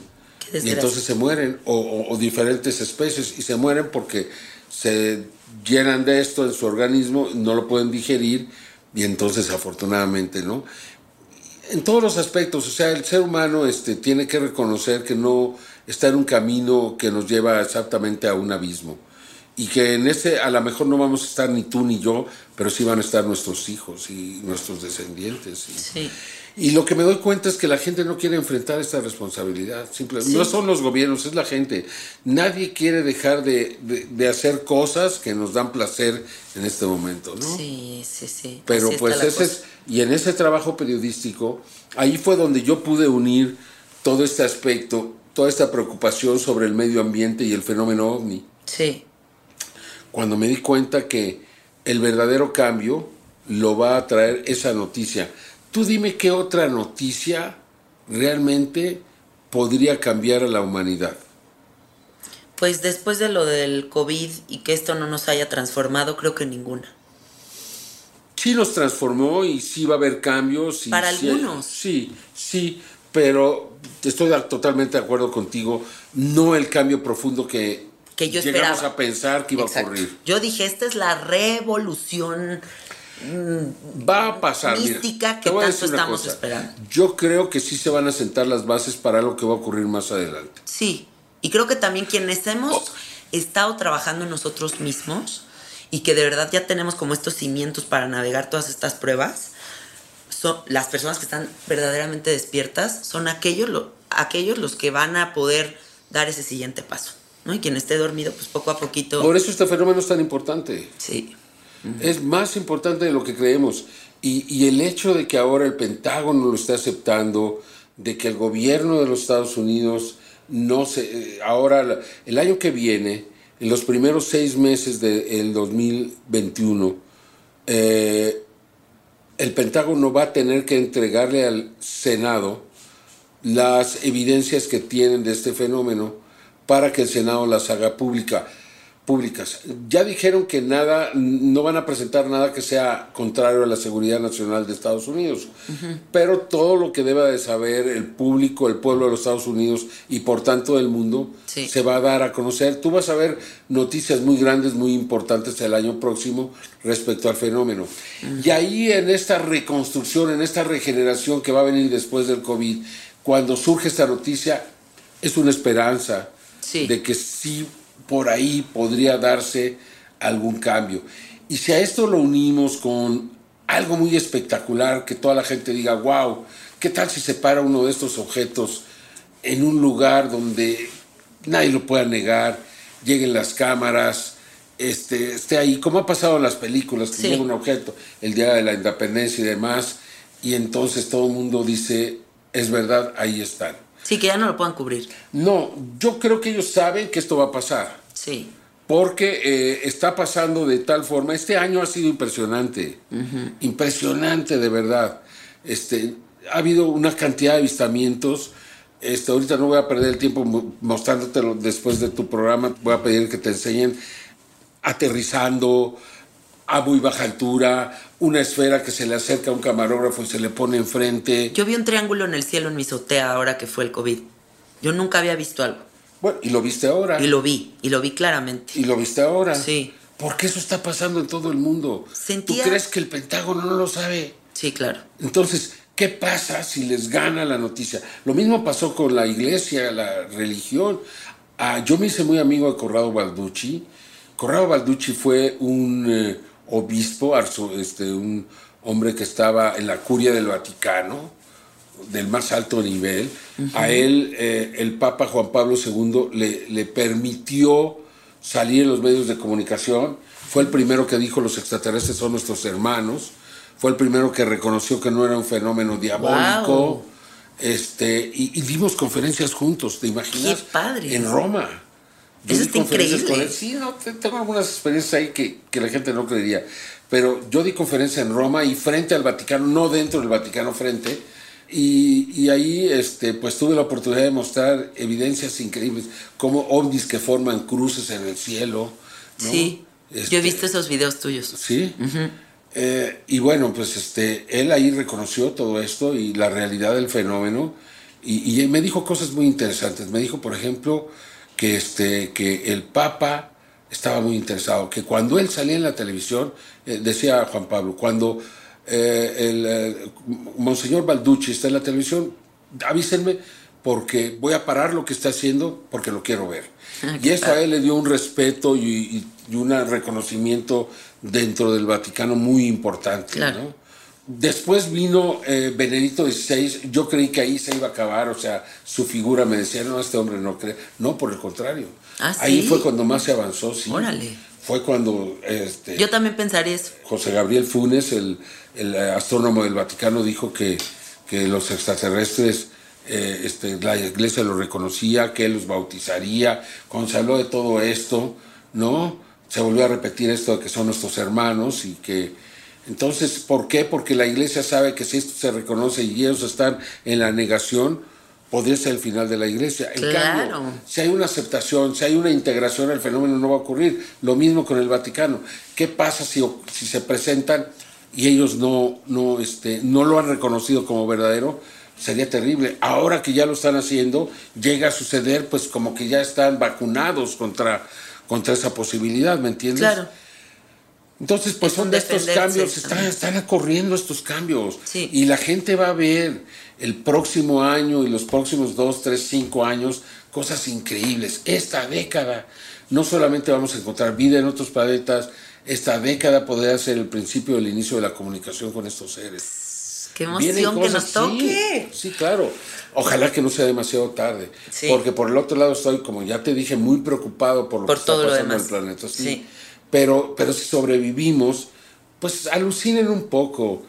[SPEAKER 2] Y entonces se mueren, o, o- o diferentes especies, y se mueren porque se llenan de esto en su organismo, no lo pueden digerir y entonces afortunadamente, ¿no? En todos los aspectos, o sea, el ser humano este, tiene que reconocer que no está en un camino que nos lleva exactamente a un abismo y que en ese a lo mejor no vamos a estar ni tú ni yo, pero sí van a estar nuestros hijos y nuestros descendientes.
[SPEAKER 1] Sí.
[SPEAKER 2] Y lo que me doy cuenta es que la gente no quiere enfrentar esta responsabilidad. Simplemente, No son los gobiernos, es la gente. Nadie quiere dejar de, de, hacer cosas que nos dan placer en este momento, ¿no?
[SPEAKER 1] Sí, sí, sí.
[SPEAKER 2] Pero pues ese es, y en ese trabajo periodístico, ahí fue donde yo pude unir todo este aspecto, toda esta preocupación sobre el medio ambiente y el fenómeno ovni.
[SPEAKER 1] Sí.
[SPEAKER 2] Cuando me di cuenta que el verdadero cambio lo va a traer esa noticia Tú dime qué otra noticia realmente podría cambiar a la humanidad.
[SPEAKER 1] Pues después de lo del COVID y que esto no nos haya transformado, creo que ninguna.
[SPEAKER 2] Sí nos transformó y sí va a haber cambios.
[SPEAKER 1] Para algunos.
[SPEAKER 2] Sí, sí, pero estoy totalmente de acuerdo contigo. No el cambio profundo que,
[SPEAKER 1] que yo
[SPEAKER 2] llegamos a pensar que iba a ocurrir.
[SPEAKER 1] Yo dije, esta es la revolución
[SPEAKER 2] va a pasar.
[SPEAKER 1] Mística que tanto estamos esperando.
[SPEAKER 2] Yo creo que sí se van a sentar las bases para lo que va a ocurrir más adelante.
[SPEAKER 1] Sí, y creo que también quienes hemos oh. estado trabajando nosotros mismos y que de verdad ya tenemos como estos cimientos para navegar todas estas pruebas, son las personas que están verdaderamente despiertas, son aquellos, aquellos los que van a poder dar ese siguiente paso. ¿No? Y quien esté dormido, pues poco a poquito.
[SPEAKER 2] Por eso este fenómeno es tan importante.
[SPEAKER 1] Sí.
[SPEAKER 2] Es más importante de lo que creemos. Y, el hecho de que ahora el Pentágono lo esté aceptando, de que el gobierno de los Estados Unidos no se... Eh, ahora, el año que viene, en los primeros seis meses del 2021, eh, el Pentágono va a tener que entregarle al Senado las evidencias que tienen de este fenómeno para que el Senado las haga pública públicas. Ya dijeron que nada, no van a presentar nada que sea contrario a la seguridad nacional de Estados Unidos, pero todo lo que deba de saber el público, el pueblo de los Estados Unidos y por tanto del mundo se va a dar a conocer. Tú vas a ver noticias muy grandes, muy importantes el año próximo respecto al fenómeno. Y ahí en esta reconstrucción, en esta regeneración que va a venir después del COVID, cuando surge esta noticia, es una esperanza de que sí por ahí podría darse algún cambio. Y si a esto lo unimos con algo muy espectacular, que toda la gente diga, wow, ¿qué tal si se para uno de estos objetos en un lugar donde nadie lo pueda negar, lleguen las cámaras, este, esté ahí, como ha pasado en las películas, que llega un objeto, el Día de la Independencia y demás, y entonces todo el mundo dice, es verdad, ahí están.
[SPEAKER 1] Sí, que ya no lo puedan cubrir.
[SPEAKER 2] No, yo creo que ellos saben que esto va a pasar.
[SPEAKER 1] Sí.
[SPEAKER 2] Porque eh, está pasando de tal forma. Este año ha sido impresionante. Impresionante, de verdad. Este, ha habido una cantidad de avistamientos. Este, ahorita no voy a perder el tiempo mostrándotelo después de tu programa. Voy a pedir que te enseñen aterrizando a muy baja altura, una esfera que se le acerca a un camarógrafo y se le pone enfrente.
[SPEAKER 1] Yo vi un triángulo en el cielo en mi azotea ahora que fue el COVID. Yo nunca había visto algo.
[SPEAKER 2] Bueno, y lo viste ahora.
[SPEAKER 1] Y lo vi, y lo vi claramente.
[SPEAKER 2] Y lo viste ahora.
[SPEAKER 1] Sí.
[SPEAKER 2] Porque eso está pasando en todo el mundo.
[SPEAKER 1] Sentía...
[SPEAKER 2] ¿Tú crees que el Pentágono no lo sabe?
[SPEAKER 1] Sí, claro.
[SPEAKER 2] Entonces, ¿qué pasa si les gana la noticia? Lo mismo pasó con la iglesia, la religión. Ah, yo me hice muy amigo de Corrado Balducci. Corrado Balducci fue un... Eh, obispo, este, un hombre que estaba en la curia del Vaticano, del más alto nivel. A él eh, el Papa Juan Pablo II le, le, permitió salir en los medios de comunicación. Fue el primero que dijo los extraterrestres son nuestros hermanos. Fue el primero que reconoció que no era un fenómeno diabólico. Este, y, dimos conferencias juntos, ¿te imaginas?
[SPEAKER 1] Qué padre.
[SPEAKER 2] En Roma.
[SPEAKER 1] Eso está increíble.
[SPEAKER 2] Sí, no, tengo algunas experiencias ahí que, que, la gente no creería. Pero yo di conferencia en Roma y frente al Vaticano, no dentro del Vaticano, frente. Y, y, ahí este, pues tuve la oportunidad de mostrar evidencias increíbles, como ovnis que forman cruces en el cielo.
[SPEAKER 1] Sí, yo he este, visto esos videos tuyos.
[SPEAKER 2] Sí. Eh, y bueno, pues este, él ahí reconoció todo esto y la realidad del fenómeno. Y, y me dijo cosas muy interesantes. Me dijo, por ejemplo, que, este, que el Papa estaba muy interesado, que cuando él salía en la televisión, eh, decía Juan Pablo, cuando eh, el eh, Monseñor Balducci está en la televisión, avísenme porque voy a parar lo que está haciendo porque lo quiero ver.
[SPEAKER 1] Ah,
[SPEAKER 2] y eso a él le dio un respeto y, y un reconocimiento dentro del Vaticano muy importante.
[SPEAKER 1] Claro.
[SPEAKER 2] ¿no? Después vino eh, Benedicto XVI, yo creí que ahí se iba a acabar, o sea, su figura me decía, no, este hombre no cree. No, por el contrario.
[SPEAKER 1] ¿Ah,
[SPEAKER 2] Ahí fue cuando más se avanzó, sí.
[SPEAKER 1] Órale.
[SPEAKER 2] Fue cuando este,
[SPEAKER 1] Yo también pensaría eso.
[SPEAKER 2] José Gabriel Funes, el, el astrónomo del Vaticano, dijo que, que los extraterrestres, eh, este, la iglesia los reconocía, que él los bautizaría. Cuando se habló de todo esto, ¿no? Se volvió a repetir esto de que son nuestros hermanos y que... Entonces, ¿por qué? Porque la iglesia sabe que si esto se reconoce y ellos están en la negación, podría ser el final de la iglesia. En
[SPEAKER 1] Claro.
[SPEAKER 2] cambio, si hay una aceptación, si hay una integración, el fenómeno no va a ocurrir. Lo mismo con el Vaticano. ¿Qué pasa si, si se presentan y ellos no, no, este, no lo han reconocido como verdadero? Sería terrible. Ahora que ya lo están haciendo, llega a suceder, pues como que ya están vacunados contra, contra esa posibilidad, ¿me entiendes?
[SPEAKER 1] Claro.
[SPEAKER 2] Entonces, pues
[SPEAKER 1] Es
[SPEAKER 2] son de estos cambios, están, están ocurriendo estos cambios.
[SPEAKER 1] Sí.
[SPEAKER 2] Y la gente va a ver el próximo año y los próximos dos, tres, cinco años cosas increíbles. Esta década, no solamente vamos a encontrar vida en otros planetas, esta década podría ser el principio del inicio de la comunicación con estos seres.
[SPEAKER 1] Qué emoción que nos toque.
[SPEAKER 2] Sí, sí, claro. Ojalá que no sea demasiado tarde.
[SPEAKER 1] Sí.
[SPEAKER 2] Porque por el otro lado estoy, como ya te dije, muy preocupado por lo
[SPEAKER 1] Por
[SPEAKER 2] que está
[SPEAKER 1] lo
[SPEAKER 2] pasando en el planeta. Sí.
[SPEAKER 1] Sí.
[SPEAKER 2] Pero, pero si sobrevivimos, pues alucinen un poco.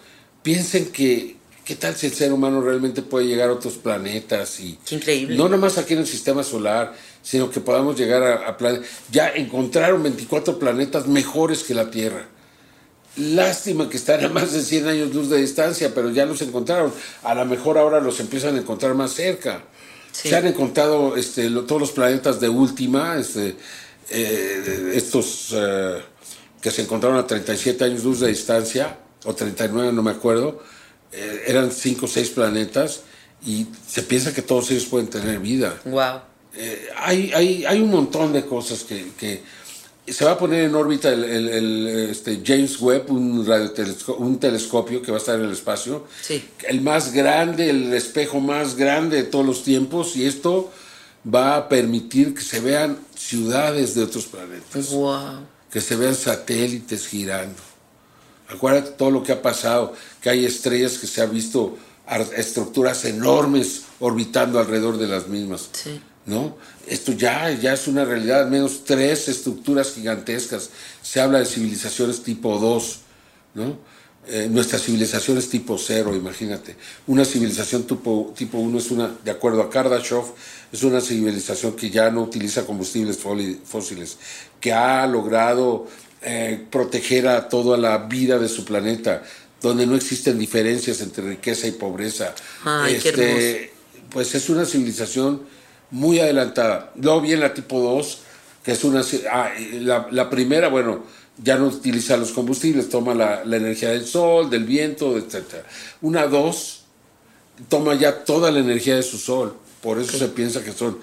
[SPEAKER 2] Piensen que, ¿qué tal si el ser humano realmente puede llegar a otros planetas? Y,
[SPEAKER 1] Qué increíble.
[SPEAKER 2] No nomás aquí en el sistema solar, sino que podamos llegar a, a planetas. Ya encontraron 24 planetas mejores que la Tierra. Lástima que están a más de 100 años luz de distancia, pero ya los encontraron. A lo mejor ahora los empiezan a encontrar más cerca.
[SPEAKER 1] Sí.
[SPEAKER 2] Se han encontrado este, lo- todos los planetas de última, este, eh, estos eh, que se encontraron a 37 años luz de distancia, o 39, no me acuerdo, eh, eran 5 o 6 planetas, y se piensa que todos ellos pueden tener vida.
[SPEAKER 1] Wow.
[SPEAKER 2] Eh, hay, hay, hay un montón de cosas que, que se va a poner en órbita el, el- el, este, James Webb, un, radiotelesco- un telescopio que va a estar en el espacio.
[SPEAKER 1] Sí.
[SPEAKER 2] El más grande, el espejo más grande de todos los tiempos, y esto va a permitir que se vean ciudades de otros planetas,
[SPEAKER 1] Wow.
[SPEAKER 2] que se vean satélites girando. Acuérdate todo lo que ha pasado, que hay estrellas que se ha visto estructuras enormes orbitando alrededor de las mismas.
[SPEAKER 1] Sí.
[SPEAKER 2] ¿no? Esto ya, ya es una realidad, al menos tres estructuras gigantescas. Se habla de civilizaciones tipo 2, ¿no? Eh, nuestra civilización es tipo 0, imagínate. Una civilización tipo, tipo 1 es una, de acuerdo a Kardashev, es una civilización que ya no utiliza combustibles fósiles, que ha logrado eh, proteger a toda la vida de su planeta, donde no existen diferencias entre riqueza y pobreza.
[SPEAKER 1] Ay,
[SPEAKER 2] Este, pues es una civilización muy adelantada. Luego viene la tipo 2, que es una... ah, la primera, bueno, ya no utiliza los combustibles, toma la, la energía del sol, del viento, etc. Una 2 toma ya toda la energía de su sol, por eso se piensa que son...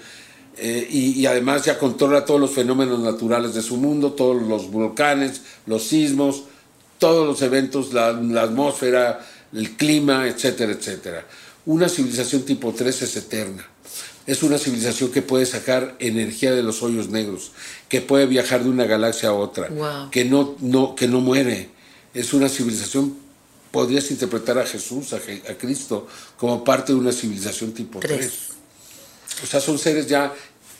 [SPEAKER 2] eh, y, y además ya controla todos los fenómenos naturales de su mundo, todos los volcanes, los sismos, todos los eventos, la, la atmósfera, el clima, etcétera, etcétera. Una civilización tipo 3 es eterna. Es una civilización que puede sacar energía de los hoyos negros, que puede viajar de una galaxia a otra,
[SPEAKER 1] Wow.
[SPEAKER 2] que, no, no, que no muere. Es una civilización, podrías interpretar a Jesús, a, a Cristo, como parte de una civilización tipo
[SPEAKER 1] Tres.
[SPEAKER 2] 3. O sea, son seres ya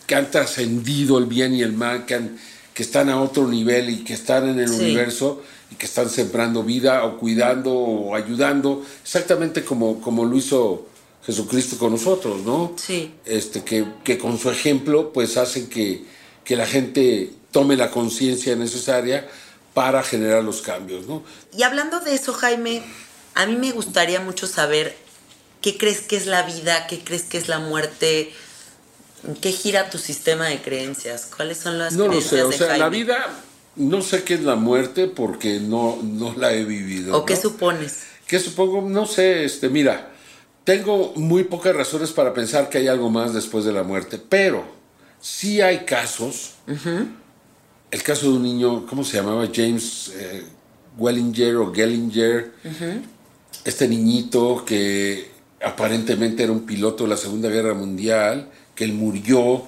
[SPEAKER 2] que han trascendido el bien y el mal, que, han- que están a otro nivel y que están en el
[SPEAKER 1] Sí.
[SPEAKER 2] universo y que están sembrando vida o cuidando o ayudando, exactamente como, como lo hizo Jesucristo con nosotros, ¿no?
[SPEAKER 1] Sí.
[SPEAKER 2] Este, que, que con su ejemplo pues hacen que, que la gente tome la conciencia necesaria para generar los cambios, ¿no?
[SPEAKER 1] Y hablando de eso, Jaime, a mí me gustaría mucho saber qué crees que es la vida, qué crees que es la muerte, qué gira tu sistema de creencias, cuáles son las
[SPEAKER 2] No lo
[SPEAKER 1] creencias
[SPEAKER 2] sé, o sea, la vida, no sé qué es la muerte porque no, no la he vivido.
[SPEAKER 1] ¿O qué
[SPEAKER 2] ¿no?
[SPEAKER 1] supones?
[SPEAKER 2] ¿Qué supongo? No sé, este, mira, tengo muy pocas razones para pensar que hay algo más después de la muerte, pero sí hay casos el caso de un niño, ¿cómo se llamaba? James eh, Wellinger o Gellinger. Este niñito que aparentemente era un piloto de la Segunda Guerra Mundial, que él murió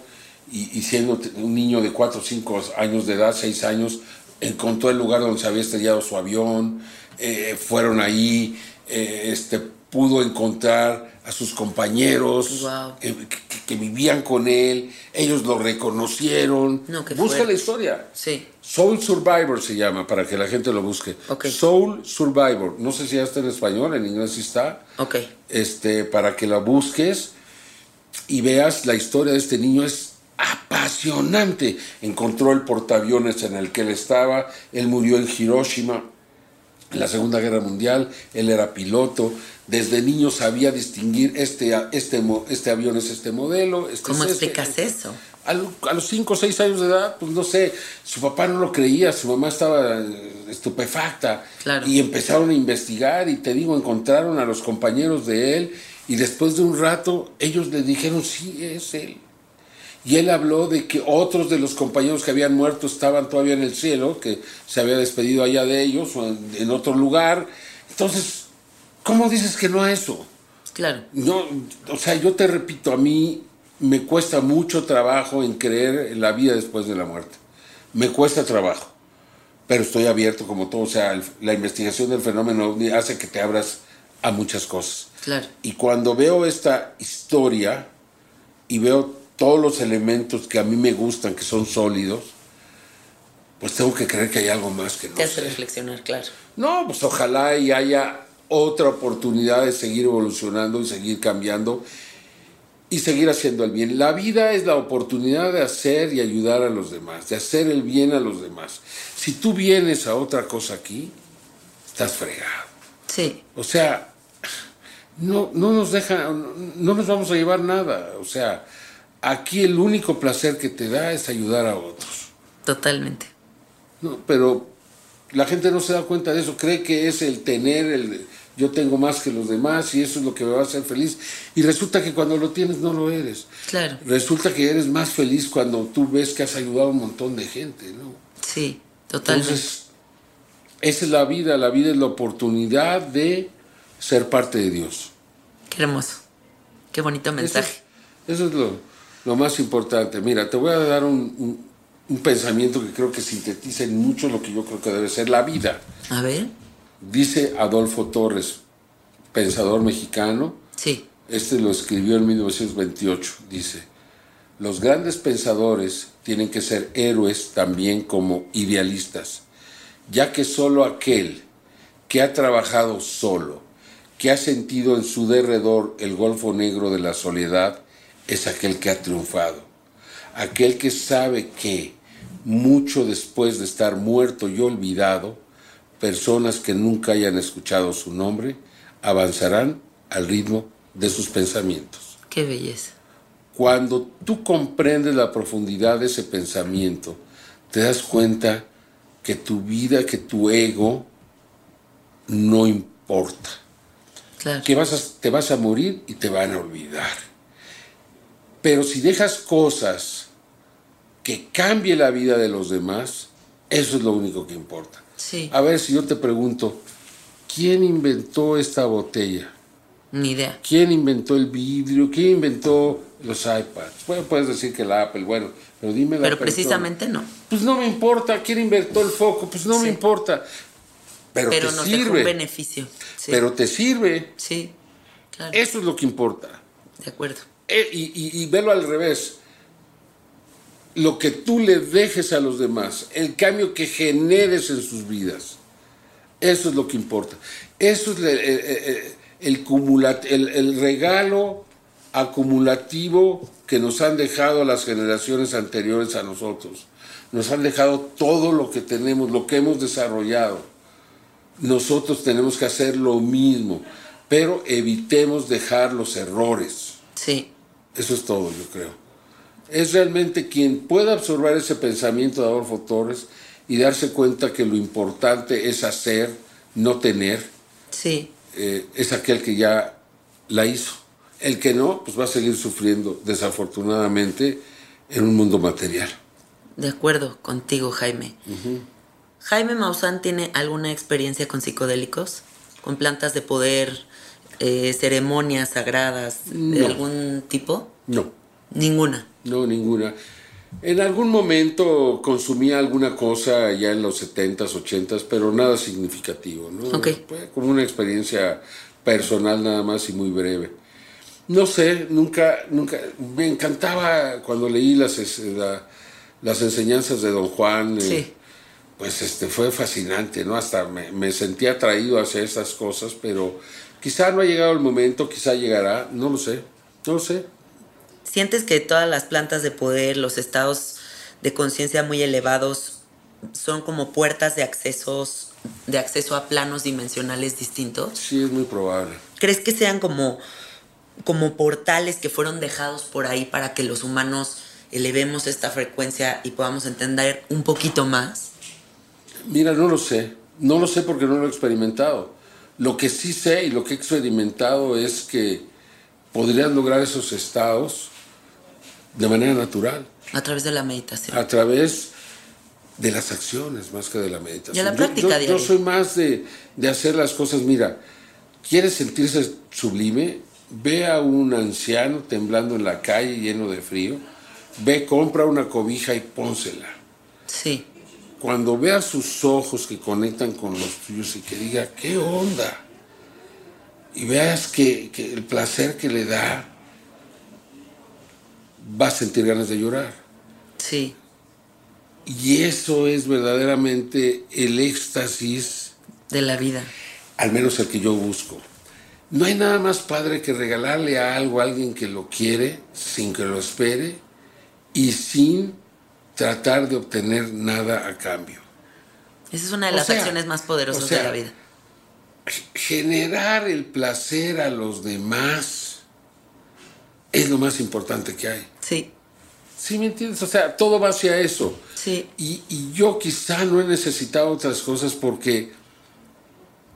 [SPEAKER 2] y, siendo un niño de 4 o 5 años de edad, 6 años, encontró el lugar donde se había estrellado su avión, eh, fueron ahí, eh, este, pudo encontrar a sus compañeros que, vivían con él, ellos lo reconocieron. Busca la historia.
[SPEAKER 1] Sí.
[SPEAKER 2] Soul Survivor se llama, para que la gente lo busque. Soul Survivor. No sé si ya está en español, en inglés sí está.
[SPEAKER 1] Ok.
[SPEAKER 2] Este, para que la busques y veas la historia de este niño. Es apasionante. Encontró el portaaviones en el que él estaba. Él murió en Hiroshima en la Segunda Guerra Mundial. Él era piloto desde niño sabía distinguir este, este, este avión es este modelo. Este
[SPEAKER 1] ¿Cómo
[SPEAKER 2] este.
[SPEAKER 1] explicas eso?
[SPEAKER 2] A, los 5 o 6 años de edad, pues no sé, su papá no lo creía, su mamá estaba eh, estupefacta. Y empezaron a investigar y te digo, encontraron a los compañeros de él y después de un rato ellos le dijeron, sí, es él. Y él habló de que otros de los compañeros que habían muerto estaban todavía en el cielo, que se había despedido allá de ellos o en otro lugar. Entonces, ¿Cómo dices que no a eso?
[SPEAKER 1] Claro.
[SPEAKER 2] No, o sea, yo te repito, a mí me cuesta mucho trabajo en creer en la vida después de la muerte. Me cuesta trabajo. Pero estoy abierto como todo. O sea, la investigación del fenómeno hace que te abras a muchas cosas.
[SPEAKER 1] Claro.
[SPEAKER 2] Y cuando veo esta historia y veo todos los elementos que a mí me gustan, que son sólidos, pues tengo que creer que hay algo más que no.
[SPEAKER 1] Te hace reflexionar, claro.
[SPEAKER 2] No, pues ojalá y haya otra oportunidad de seguir evolucionando y seguir cambiando y seguir haciendo el bien. La vida es la oportunidad de hacer y ayudar a los demás, de hacer el bien a los demás. Si tú vienes a otra cosa aquí, estás fregado.
[SPEAKER 1] Sí.
[SPEAKER 2] O sea, no, no nos deja, no nos vamos a llevar nada. O sea, aquí el único placer que te da es ayudar a otros.
[SPEAKER 1] Totalmente.
[SPEAKER 2] No, pero la gente no se da cuenta de eso, cree que es el tener el yo tengo más que los demás y eso es lo que me va a hacer feliz. Y resulta que cuando lo tienes no lo eres.
[SPEAKER 1] Claro.
[SPEAKER 2] Resulta que eres más feliz cuando tú ves que has ayudado a un montón de gente, ¿no?
[SPEAKER 1] Sí, totalmente. Entonces,
[SPEAKER 2] esa es la vida, la vida es la oportunidad de ser parte de Dios.
[SPEAKER 1] Qué hermoso, qué bonito mensaje.
[SPEAKER 2] Eso, es lo, más importante. Mira, te voy a dar un, un pensamiento que creo que sintetiza en mucho lo que yo creo que debe ser la vida.
[SPEAKER 1] A ver.
[SPEAKER 2] Dice Adolfo Torres, pensador mexicano.
[SPEAKER 1] Sí.
[SPEAKER 2] Este lo escribió en 1928. Dice, los grandes pensadores tienen que ser héroes también como idealistas, ya que solo aquel que ha trabajado solo, que ha sentido en su derredor el golfo negro de la soledad, es aquel que ha triunfado. Aquel que sabe que, mucho después de estar muerto y olvidado, personas que nunca hayan escuchado su nombre avanzarán al ritmo de sus pensamientos.
[SPEAKER 1] Qué belleza.
[SPEAKER 2] Cuando tú comprendes la profundidad de ese pensamiento, te das cuenta que tu vida, que tu ego no importa.
[SPEAKER 1] Claro.
[SPEAKER 2] Que vas te vas a morir y te van a olvidar. Pero si dejas cosas que cambie la vida de los demás, eso es lo único que importa. A ver si yo te pregunto, ¿quién inventó esta botella?
[SPEAKER 1] Ni idea.
[SPEAKER 2] ¿Quién inventó el vidrio? ¿Quién inventó los iPads? Bueno, puedes decir que la Apple, bueno, pero dime la
[SPEAKER 1] Pero precisamente no.
[SPEAKER 2] Pues no me importa. ¿Quién inventó el foco? Pues no me importa. Pero, pero te nos sirve. un
[SPEAKER 1] beneficio.
[SPEAKER 2] Pero te sirve.
[SPEAKER 1] Sí, claro.
[SPEAKER 2] Eso es lo que importa.
[SPEAKER 1] De acuerdo.
[SPEAKER 2] Eh, y, y, y velo al revés lo que tú le dejes a los demás, el cambio que generes en sus vidas. Eso es lo que importa. Eso es el, el, regalo acumulativo que nos han dejado las generaciones anteriores a nosotros. Nos han dejado todo lo que tenemos, lo que hemos desarrollado. Nosotros tenemos que hacer lo mismo, pero evitemos dejar los errores.
[SPEAKER 1] Sí.
[SPEAKER 2] Eso es todo, yo creo es realmente quien pueda absorber ese pensamiento de Adolfo Torres y darse cuenta que lo importante es hacer, no tener.
[SPEAKER 1] Sí.
[SPEAKER 2] Eh, es aquel que ya la hizo. El que no, pues va a seguir sufriendo, desafortunadamente, en un mundo material.
[SPEAKER 1] de acuerdo contigo, Jaime. Jaime Maussan tiene alguna experiencia con psicodélicos, con plantas de poder, eh, ceremonias sagradas de algún tipo.
[SPEAKER 2] No,
[SPEAKER 1] Ninguna.
[SPEAKER 2] no, ninguna. En algún momento consumía alguna cosa ya en los 70s, 80s, pero nada significativo, ¿no?
[SPEAKER 1] Ok.
[SPEAKER 2] Fue como una experiencia personal nada más y muy breve. No sé, nunca, nunca, me encantaba cuando leí las, la- las enseñanzas de Don Juan. eh,
[SPEAKER 1] Sí.
[SPEAKER 2] pues este fue fascinante, ¿no? Hasta me, me sentí atraído hacia esas cosas, pero quizá no ha llegado el momento, quizá llegará, no lo sé, no lo sé.
[SPEAKER 1] ¿Sientes que todas las plantas de poder, los estados de conciencia muy elevados, son como puertas de accesos, de acceso a planos dimensionales distintos?
[SPEAKER 2] Sí, es muy probable.
[SPEAKER 1] ¿Crees que sean como, como portales que fueron dejados por ahí para que los humanos elevemos esta frecuencia y podamos entender un poquito más?
[SPEAKER 2] Mira, no lo sé, no lo sé porque no lo he experimentado. Lo que sí sé y lo que he experimentado es que podrías lograr esos estados de manera natural,
[SPEAKER 1] A través de la meditación.
[SPEAKER 2] a través de las acciones más que de la meditación.
[SPEAKER 1] A la
[SPEAKER 2] Yo-
[SPEAKER 1] práctica
[SPEAKER 2] yo, yo soy más de, de hacer las cosas, mira, ¿quieres sentirse sublime? Ve a un anciano temblando en la calle lleno de frío, ve, compra una cobija y pónsela.
[SPEAKER 1] Sí,
[SPEAKER 2] Cuando veas sus ojos que conectan con los tuyos y que diga, ¿qué onda? Y veas que, que el placer que le da, vas a sentir ganas de llorar.
[SPEAKER 1] sí,
[SPEAKER 2] Y eso es verdaderamente el éxtasis,
[SPEAKER 1] de la vida.
[SPEAKER 2] al menos el que yo busco. No hay nada más padre que regalarle a algo a alguien que lo quiere, sin que lo espere y sin tratar de obtener nada a cambio.
[SPEAKER 1] Esa es una de
[SPEAKER 2] O
[SPEAKER 1] las
[SPEAKER 2] sea,
[SPEAKER 1] acciones más poderosas
[SPEAKER 2] o sea,
[SPEAKER 1] de la vida.
[SPEAKER 2] Generar el placer a los demás es lo más importante que hay.
[SPEAKER 1] Sí,
[SPEAKER 2] ¿Sí me entiendes? O sea, todo va hacia eso.
[SPEAKER 1] sí,
[SPEAKER 2] Y, y yo quizá no he necesitado otras cosas porque,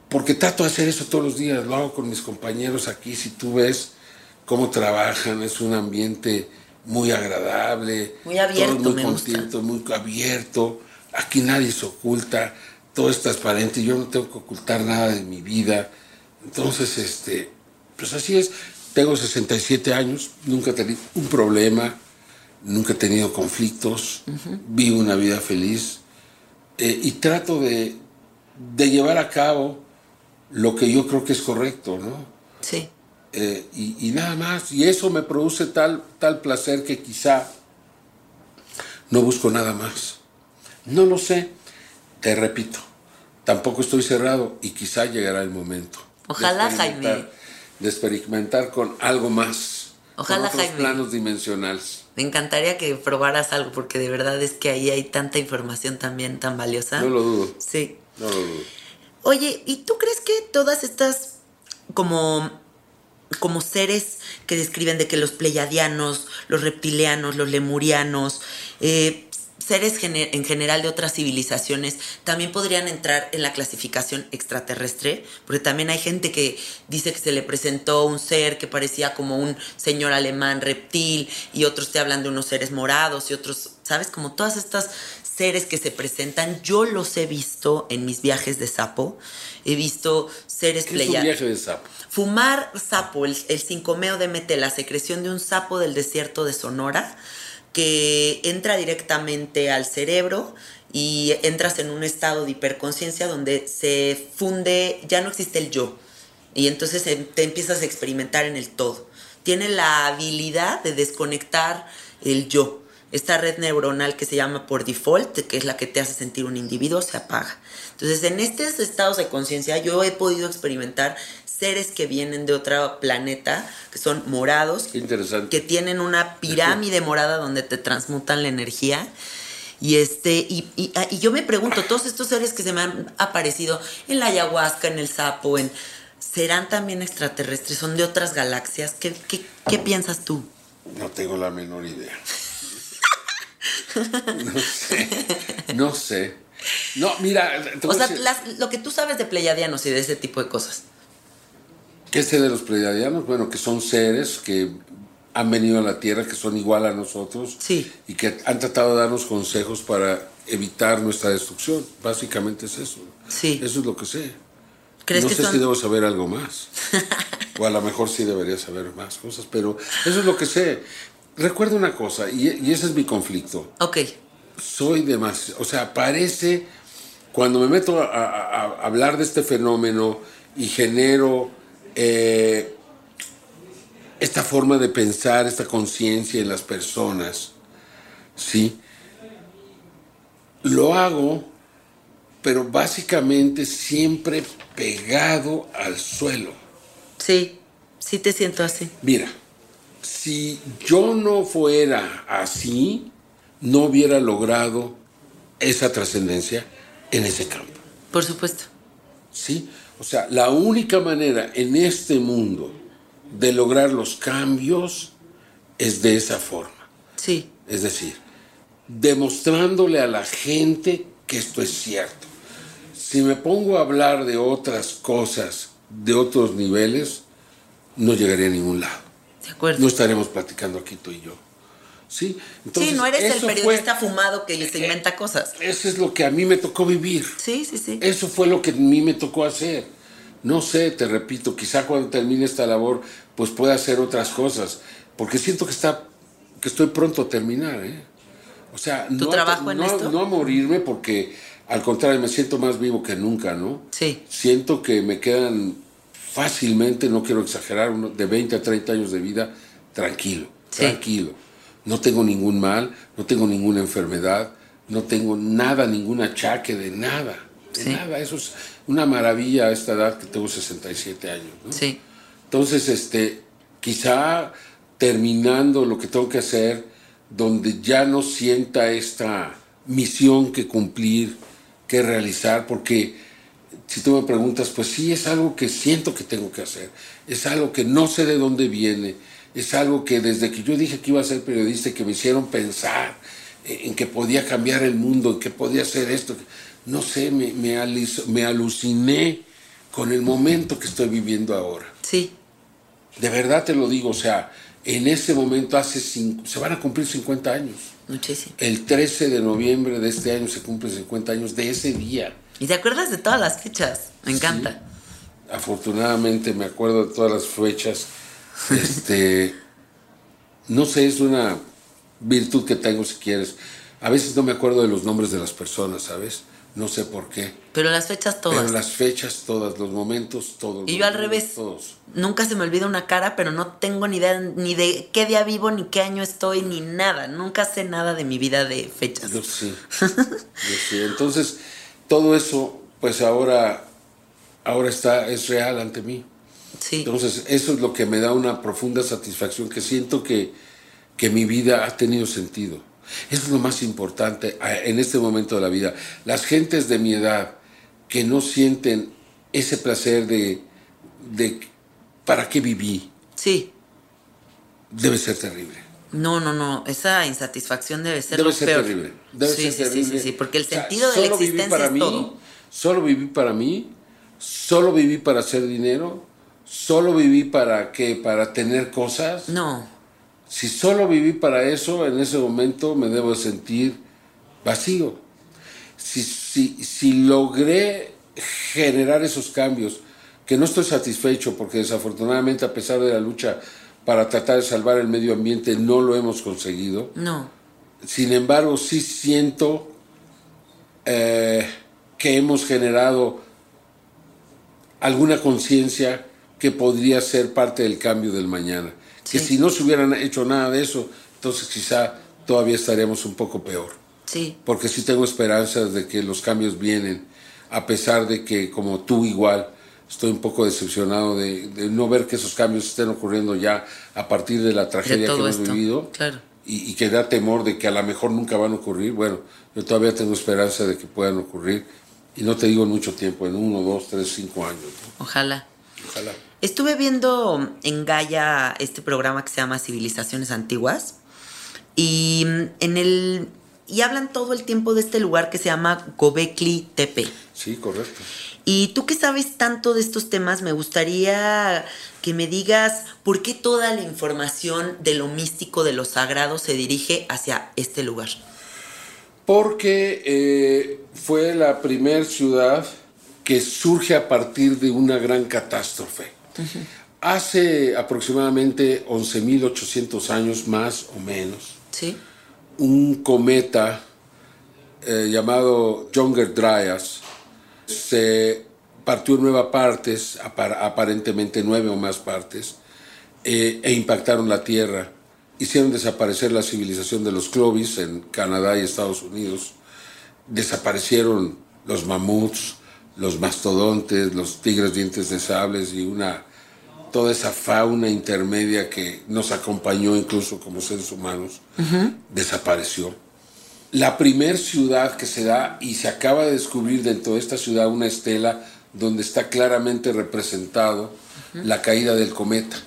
[SPEAKER 2] porque trato de hacer eso todos los días. Lo hago con mis compañeros aquí. Si tú ves cómo trabajan, es un ambiente muy agradable.
[SPEAKER 1] Muy abierto,
[SPEAKER 2] todos muy
[SPEAKER 1] me gusta.
[SPEAKER 2] contentos, muy abierto. Aquí nadie se oculta. Todo es transparente. Yo no tengo que ocultar nada de mi vida. Entonces, este, pues así es. Tengo 67 años, nunca he tenido un problema, nunca he tenido conflictos, vivo una vida feliz eh, y trato de, de llevar a cabo lo que yo creo que es correcto, ¿no?
[SPEAKER 1] sí.
[SPEAKER 2] Eh, y, y nada más. Y eso me produce tal, tal placer que quizá no busco nada más. No lo sé. Te repito, tampoco estoy cerrado y quizá llegará el momento.
[SPEAKER 1] Ojalá, Jaime.
[SPEAKER 2] De experimentar con algo más.
[SPEAKER 1] Ojalá,
[SPEAKER 2] con otros
[SPEAKER 1] Jaime.
[SPEAKER 2] planos dimensionales.
[SPEAKER 1] Me encantaría que probaras algo porque de verdad es que ahí hay tanta información también tan valiosa.
[SPEAKER 2] No lo dudo.
[SPEAKER 1] Sí.
[SPEAKER 2] No lo dudo.
[SPEAKER 1] Oye, ¿y tú crees que todas estas como como seres que describen de que los pleiadianos, los reptilianos, los lemurianos, eh, seres en general de otras civilizaciones, también podrían entrar en la clasificación extraterrestre, porque también hay gente que dice que se le presentó un ser que parecía como un señor alemán reptil, y otros te hablan de unos seres morados, y otros, ¿sabes? Como todas estas seres que se presentan, yo los he visto en mis viajes de sapo, he visto seres
[SPEAKER 2] ¿Qué es un
[SPEAKER 1] pleiadianos.
[SPEAKER 2] viaje de sapo?
[SPEAKER 1] Fumar sapo, el, el 5-meo DMT, la secreción de un sapo del desierto de Sonora, que entra directamente al cerebro y entras en un estado de hiperconciencia donde se funde, ya no existe el yo, y entonces em- te empiezas a experimentar en el todo. Tiene la habilidad de desconectar el yo. Esta red neuronal que se llama por default, que es la que te hace sentir un individuo, se apaga. Entonces, en estos estados de conciencia, yo he podido experimentar seres que vienen de otro planeta, que son morados, que tienen una pirámide morada donde te transmutan la energía. Y, este, y, y- ah, y yo me pregunto, todos estos seres que se me han aparecido en la ayahuasca, en el sapo, en, ¿serán también extraterrestres? ¿Son de otras galaxias? ¿Qué, qué, qué piensas tú?
[SPEAKER 2] No tengo la menor idea. No <laughs> sé. No sé. No, mira,
[SPEAKER 1] O sea, las- lo que tú sabes de pleiadianos y de ese tipo de cosas.
[SPEAKER 2] ¿qué sé de los pleiadianos? Bueno, que son seres que han venido a la Tierra, que son igual a nosotros,
[SPEAKER 1] Sí.
[SPEAKER 2] y que han tratado de darnos consejos para evitar nuestra destrucción. Básicamente es eso.
[SPEAKER 1] Sí.
[SPEAKER 2] Eso es lo que sé.
[SPEAKER 1] ¿Crees
[SPEAKER 2] no
[SPEAKER 1] que
[SPEAKER 2] sé
[SPEAKER 1] son-
[SPEAKER 2] si debo saber algo más. <laughs> o a lo mejor sí debería saber más cosas, pero eso es lo que sé. Recuerda una cosa, y, y ese es mi conflicto.
[SPEAKER 1] Ok,
[SPEAKER 2] Soy demasiado, o sea, parece, cuando me meto a, a- a hablar de este fenómeno y genero eh, esta forma de pensar, esta conciencia en las personas, ¿sí? Lo hago, pero básicamente siempre pegado al suelo.
[SPEAKER 1] sí, sí te siento así.
[SPEAKER 2] Mira, si yo no fuera así, no hubiera logrado esa trascendencia en ese campo.
[SPEAKER 1] Por supuesto.
[SPEAKER 2] ¿Sí? O sea, la única manera en este mundo de lograr los cambios es de esa forma.
[SPEAKER 1] Sí,
[SPEAKER 2] Es decir, demostrándole a la gente que esto es cierto. Si me pongo a hablar de otras cosas, de otros niveles, no llegaría a ningún lado.
[SPEAKER 1] De acuerdo.
[SPEAKER 2] No estaremos platicando aquí tú y yo. ¿Sí?
[SPEAKER 1] sí, no eres el periodista
[SPEAKER 2] fue-
[SPEAKER 1] fumado que se inventa cosas.
[SPEAKER 2] Eso es lo que a mí me tocó vivir.
[SPEAKER 1] Sí, sí, sí.
[SPEAKER 2] Eso fue lo que a mí me tocó hacer. No sé, te repito, quizá cuando termine esta labor, pues pueda hacer otras cosas. Porque siento que está, que estoy pronto a terminar, ¿eh? O sea,
[SPEAKER 1] ¿Tu
[SPEAKER 2] no,
[SPEAKER 1] trabajo en
[SPEAKER 2] no,
[SPEAKER 1] esto?
[SPEAKER 2] no a morirme porque al contrario me siento más vivo que nunca, ¿no?
[SPEAKER 1] Sí.
[SPEAKER 2] Siento que me quedan fácilmente, no quiero exagerar, uno- de 20 a 30 años de vida tranquilo,
[SPEAKER 1] Sí.
[SPEAKER 2] tranquilo. No tengo ningún mal, no tengo ninguna enfermedad, no tengo nada, ningún achaque de nada. De
[SPEAKER 1] Sí.
[SPEAKER 2] nada, eso es una maravilla a esta edad que tengo 67 años. ¿no?
[SPEAKER 1] Sí,
[SPEAKER 2] Entonces, este, quizá terminando lo que tengo que hacer, donde ya no sienta esta misión que cumplir, que realizar, porque si tú me preguntas, pues sí, es algo que siento que tengo que hacer, es algo que no sé de dónde viene, es algo que desde que yo dije que iba a ser periodista que me hicieron pensar en que podía cambiar el mundo, en que podía hacer esto, no sé, me, me, me aluciné con el momento que estoy viviendo ahora.
[SPEAKER 1] sí.
[SPEAKER 2] De verdad te lo digo, o sea, en ese momento hace cinco- se van a cumplir 50 años.
[SPEAKER 1] Muchísimo.
[SPEAKER 2] El 13 de noviembre de este año se cumplen 50 años de ese día.
[SPEAKER 1] ¿Y te acuerdas de todas las fechas? Me encanta.
[SPEAKER 2] Afortunadamente me acuerdo de todas las fechas. <laughs> Este, no sé, es una virtud que tengo si quieres. A veces no me acuerdo de los nombres de las personas, ¿sabes? No sé por qué.
[SPEAKER 1] Pero las fechas todas.
[SPEAKER 2] Pero las fechas todas, los momentos todos.
[SPEAKER 1] Y yo al revés.
[SPEAKER 2] Todos.
[SPEAKER 1] Nunca se me olvida una cara, pero no tengo ni idea ni de qué día vivo, ni qué año estoy, ni nada. Nunca sé nada de mi vida de fechas.
[SPEAKER 2] Yo sí. <laughs> Yo sí. Entonces, todo eso, pues ahora, ahora está, es real ante mí.
[SPEAKER 1] Sí.
[SPEAKER 2] Entonces, eso es lo que me da una profunda satisfacción, que siento que, que mi vida ha tenido sentido. Eso es lo más importante a- en este momento de la vida. Las gentes de mi edad que no sienten ese placer de, de ¿para qué viví?
[SPEAKER 1] Sí.
[SPEAKER 2] Debe ser terrible.
[SPEAKER 1] No, no, no. Esa insatisfacción debe ser
[SPEAKER 2] Debe
[SPEAKER 1] lo
[SPEAKER 2] ser
[SPEAKER 1] peor.
[SPEAKER 2] terrible. Debe
[SPEAKER 1] sí,
[SPEAKER 2] ser
[SPEAKER 1] sí,
[SPEAKER 2] terrible.
[SPEAKER 1] sí, sí, sí, porque el
[SPEAKER 2] O sea,
[SPEAKER 1] sentido de la existencia
[SPEAKER 2] para
[SPEAKER 1] es
[SPEAKER 2] mí,
[SPEAKER 1] todo.
[SPEAKER 2] Solo viví para mí, solo viví para hacer dinero, solo viví para qué, para tener cosas.
[SPEAKER 1] No.
[SPEAKER 2] Si solo viví para eso, en ese momento me debo sentir vacío. Si, si, si logré generar esos cambios, que no estoy satisfecho porque desafortunadamente a pesar de la lucha para tratar de salvar el medio ambiente no lo hemos conseguido,
[SPEAKER 1] No.
[SPEAKER 2] sin embargo, sí siento eh, que hemos generado alguna conciencia que podría ser parte del cambio del mañana. Que si no se hubieran hecho nada de eso, entonces quizá todavía estaríamos un poco peor.
[SPEAKER 1] Sí.
[SPEAKER 2] Porque sí tengo esperanzas de que los cambios vienen, a pesar de que, como tú igual, estoy un poco decepcionado de, de no ver que esos cambios estén ocurriendo ya a partir de la tragedia que hemos
[SPEAKER 1] esto,
[SPEAKER 2] vivido
[SPEAKER 1] claro.
[SPEAKER 2] y, y que da temor de que a lo mejor nunca van a ocurrir. Bueno, yo todavía tengo esperanza de que puedan ocurrir y no te digo en mucho tiempo, en uno, dos, tres, cinco años. ¿no?
[SPEAKER 1] Ojalá.
[SPEAKER 2] Ojalá.
[SPEAKER 1] Estuve viendo en Gaia este programa que se llama Civilizaciones Antiguas y en el y hablan todo el tiempo de este lugar que se llama Gobekli Tepe.
[SPEAKER 2] Sí, correcto.
[SPEAKER 1] Y tú que sabes tanto de estos temas, me gustaría que me digas por qué toda la información de lo místico, de lo sagrado, se dirige hacia este lugar.
[SPEAKER 2] Porque eh, fue la primera ciudad que surge a partir de una gran catástrofe. Hace aproximadamente 11.800 años más o menos,
[SPEAKER 1] ¿Sí?
[SPEAKER 2] un cometa eh, llamado Younger Dryas se partió en nueve partes, aparentemente nueve o más partes, eh, e impactaron la Tierra. Hicieron desaparecer la civilización de los Clovis en Canadá y Estados Unidos. Desaparecieron los mamuts, los mastodontes, los tigres dientes de sables y una toda esa fauna intermedia que nos acompañó incluso como seres humanos, desapareció. La primer ciudad que se da, y se acaba de descubrir dentro de esta ciudad una estela donde está claramente representado la caída del cometa,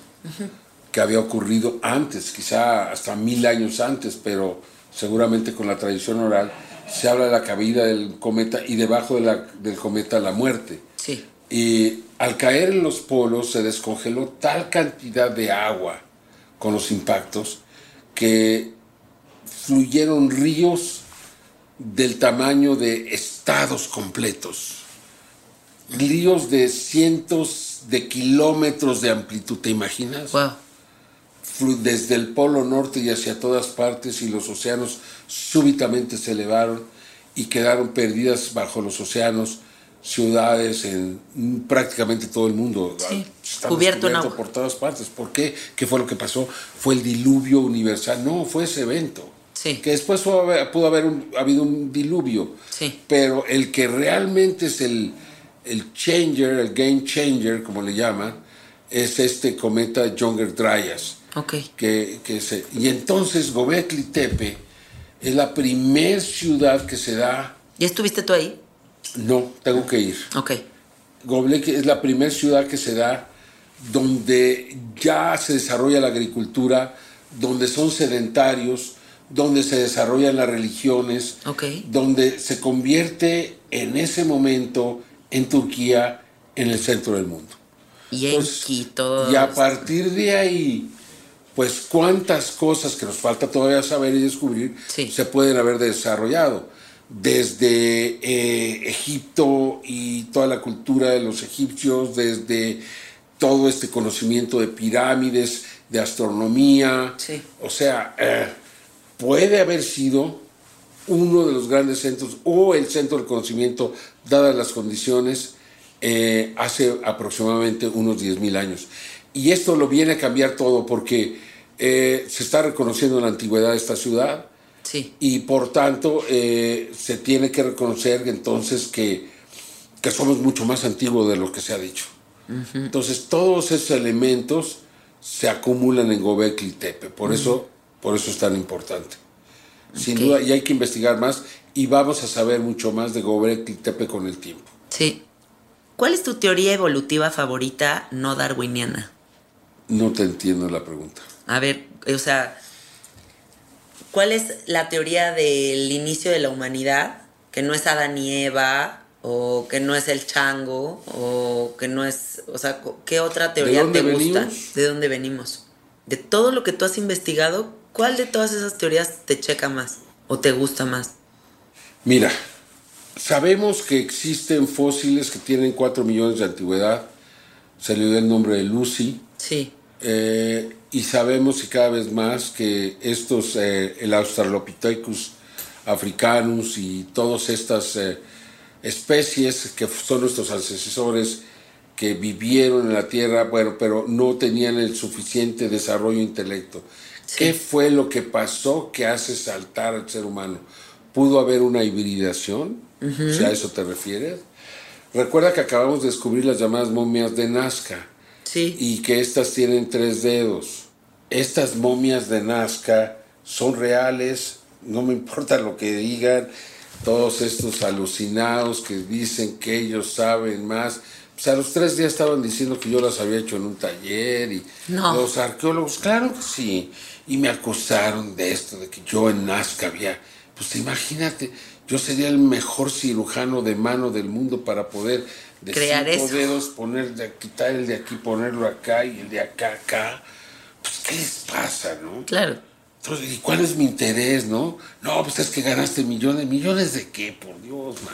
[SPEAKER 2] que había ocurrido antes, quizá hasta mil años antes, pero seguramente con la tradición oral, se habla de la caída del cometa y debajo del cometa la muerte.
[SPEAKER 1] Sí.
[SPEAKER 2] Y al caer en los polos se descongeló tal cantidad de agua con los impactos que fluyeron ríos del tamaño de estados completos. Ríos de cientos de kilómetros de amplitud, ¿te imaginas?
[SPEAKER 1] Wow.
[SPEAKER 2] Desde el polo norte y hacia todas partes y los océanos súbitamente se elevaron y quedaron perdidas bajo los océanos ciudades en prácticamente todo el mundo.
[SPEAKER 1] Sí, cubierto en agua.
[SPEAKER 2] por todas partes. ¿Por qué? ¿Qué fue lo que pasó? ¿Fue el diluvio universal? No, fue ese evento.
[SPEAKER 1] Sí.
[SPEAKER 2] Que después pudo haber, habido un diluvio.
[SPEAKER 1] Sí.
[SPEAKER 2] Pero el que realmente es el, el changer, el game changer, como le llaman, es este cometa Younger Dryas. Que, que se, y entonces Gobekli Tepe es la primer ciudad que se da.
[SPEAKER 1] ¿Ya estuviste tú ahí?
[SPEAKER 2] No, tengo que ir.
[SPEAKER 1] Ok.
[SPEAKER 2] Gobekli es la primera ciudad que se da donde ya se desarrolla la agricultura, donde son sedentarios, donde se desarrollan las religiones,
[SPEAKER 1] okay.
[SPEAKER 2] donde se convierte en ese momento en Turquía en el centro del mundo.
[SPEAKER 1] Y en Quito.
[SPEAKER 2] Y a partir de ahí, pues cuántas cosas que nos falta todavía saber y descubrir se pueden haber desarrollado. Desde eh, Egipto y toda la cultura de los egipcios, desde todo este conocimiento de pirámides, de astronomía. O sea, eh, puede haber sido uno de los grandes centros o el centro del conocimiento, dadas las condiciones, eh, hace aproximadamente unos 10.000 años. Y esto lo viene a cambiar todo porque eh, se está reconociendo en la antigüedad de esta ciudad
[SPEAKER 1] sí.
[SPEAKER 2] y por tanto eh, se tiene que reconocer entonces que, que, somos mucho más antiguos de lo que se ha dicho. Entonces todos esos elementos se acumulan en Gobekli Tepe, por, eso, por eso es tan importante. Sin duda, y hay que investigar más y vamos a saber mucho más de Gobekli Tepe con el tiempo.
[SPEAKER 1] Sí. ¿Cuál es tu teoría evolutiva favorita no darwiniana?
[SPEAKER 2] No te entiendo la pregunta.
[SPEAKER 1] A ver, o sea, ¿cuál es la teoría del inicio de la humanidad? Que no es Adán y Eva, o que no es el chango, o que no es, o sea, ¿qué otra teoría te gusta? ¿De dónde venimos? De todo lo que tú has investigado, ¿cuál de todas esas teorías te checa más o te gusta más?
[SPEAKER 2] Mira, sabemos que existen fósiles que tienen 4 millones de antigüedad. Se le dio el nombre de Lucy.
[SPEAKER 1] Sí.
[SPEAKER 2] Eh, y sabemos y cada vez más que estos, eh, el Australopithecus africanus y todas estas eh, especies que son nuestros antecesores que vivieron en la Tierra, bueno, pero no tenían el suficiente desarrollo intelecto. ¿Qué fue lo que pasó que hace saltar al ser humano? ¿Pudo haber una hibridación? Si a eso te refieres. Recuerda que acabamos de descubrir las llamadas momias de Nazca.
[SPEAKER 1] Sí.
[SPEAKER 2] Y que estas tienen tres dedos. Estas momias de Nazca son reales, no me importa lo que digan, todos estos alucinados que dicen que ellos saben más. Pues a los tres días estaban diciendo que yo las había hecho en un taller y los arqueólogos, claro que sí, y me acusaron de esto, de que yo en Nazca había, pues imagínate, yo sería el mejor cirujano de mano del mundo para poder de
[SPEAKER 1] Crear
[SPEAKER 2] cinco
[SPEAKER 1] eso.
[SPEAKER 2] dedos poner de quitar el de aquí, ponerlo acá y el de acá acá. Pues, ¿qué les pasa, no?
[SPEAKER 1] Claro.
[SPEAKER 2] Entonces, ¿y cuál es mi interés, no? No, pues es que ganaste millones. ¿Millones de qué? Por Dios, man.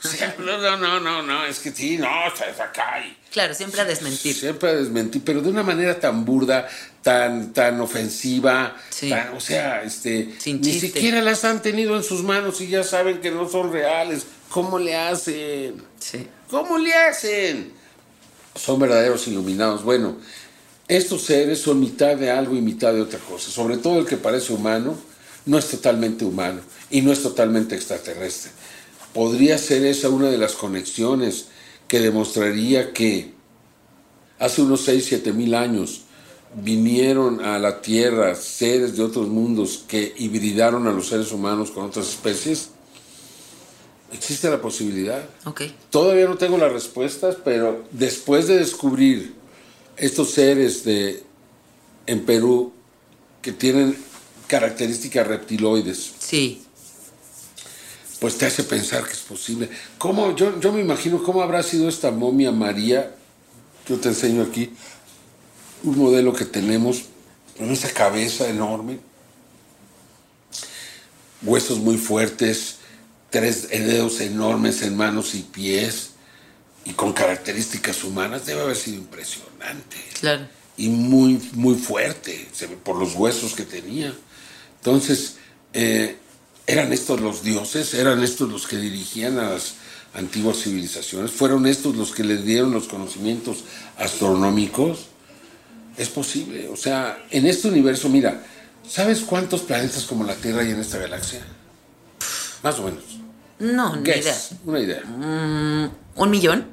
[SPEAKER 2] <laughs> O sea, no, no, no, no, no, es que sí, no, estás acá y...
[SPEAKER 1] Claro, siempre a desmentir.
[SPEAKER 2] Siempre a desmentir, pero de una manera tan burda, tan, tan ofensiva,
[SPEAKER 1] Sí.
[SPEAKER 2] tan- o sea, este,
[SPEAKER 1] Sin
[SPEAKER 2] ni siquiera las han tenido en sus manos y ya saben que no son reales. ¿Cómo le hacen?
[SPEAKER 1] Sí.
[SPEAKER 2] ¿Cómo le hacen? Son verdaderos iluminados. Bueno, estos seres son mitad de algo y mitad de otra cosa. Sobre todo el que parece humano, no es totalmente humano y no es totalmente extraterrestre. Podría ser esa una de las conexiones que demostraría que hace unos 6, 7 mil años vinieron a la Tierra seres de otros mundos que hibridaron a los seres humanos con otras especies. Existe la posibilidad.
[SPEAKER 1] Ok.
[SPEAKER 2] Todavía no tengo las respuestas, pero después de descubrir estos seres de, en Perú que tienen características reptiloides,
[SPEAKER 1] Sí.
[SPEAKER 2] Pues te hace pensar que es posible. ¿Cómo? Yo, yo me imagino cómo habrá sido esta momia María. Yo te enseño aquí un modelo que tenemos con esa cabeza enorme, huesos muy fuertes, tres dedos enormes en manos y pies y con características humanas. Debe haber sido impresionante
[SPEAKER 1] Claro.
[SPEAKER 2] y muy, muy fuerte, por los huesos que tenía. Entonces, eh, ¿eran estos los dioses? ¿Eran estos los que dirigían a las antiguas civilizaciones? ¿Fueron estos los que les dieron los conocimientos astronómicos? Es posible. O sea, en este universo, mira, ¿sabes cuántos planetas como la Tierra hay en esta galaxia? Más o menos.
[SPEAKER 1] No, ni idea.
[SPEAKER 2] Una idea.
[SPEAKER 1] Mm, ¿Un millón?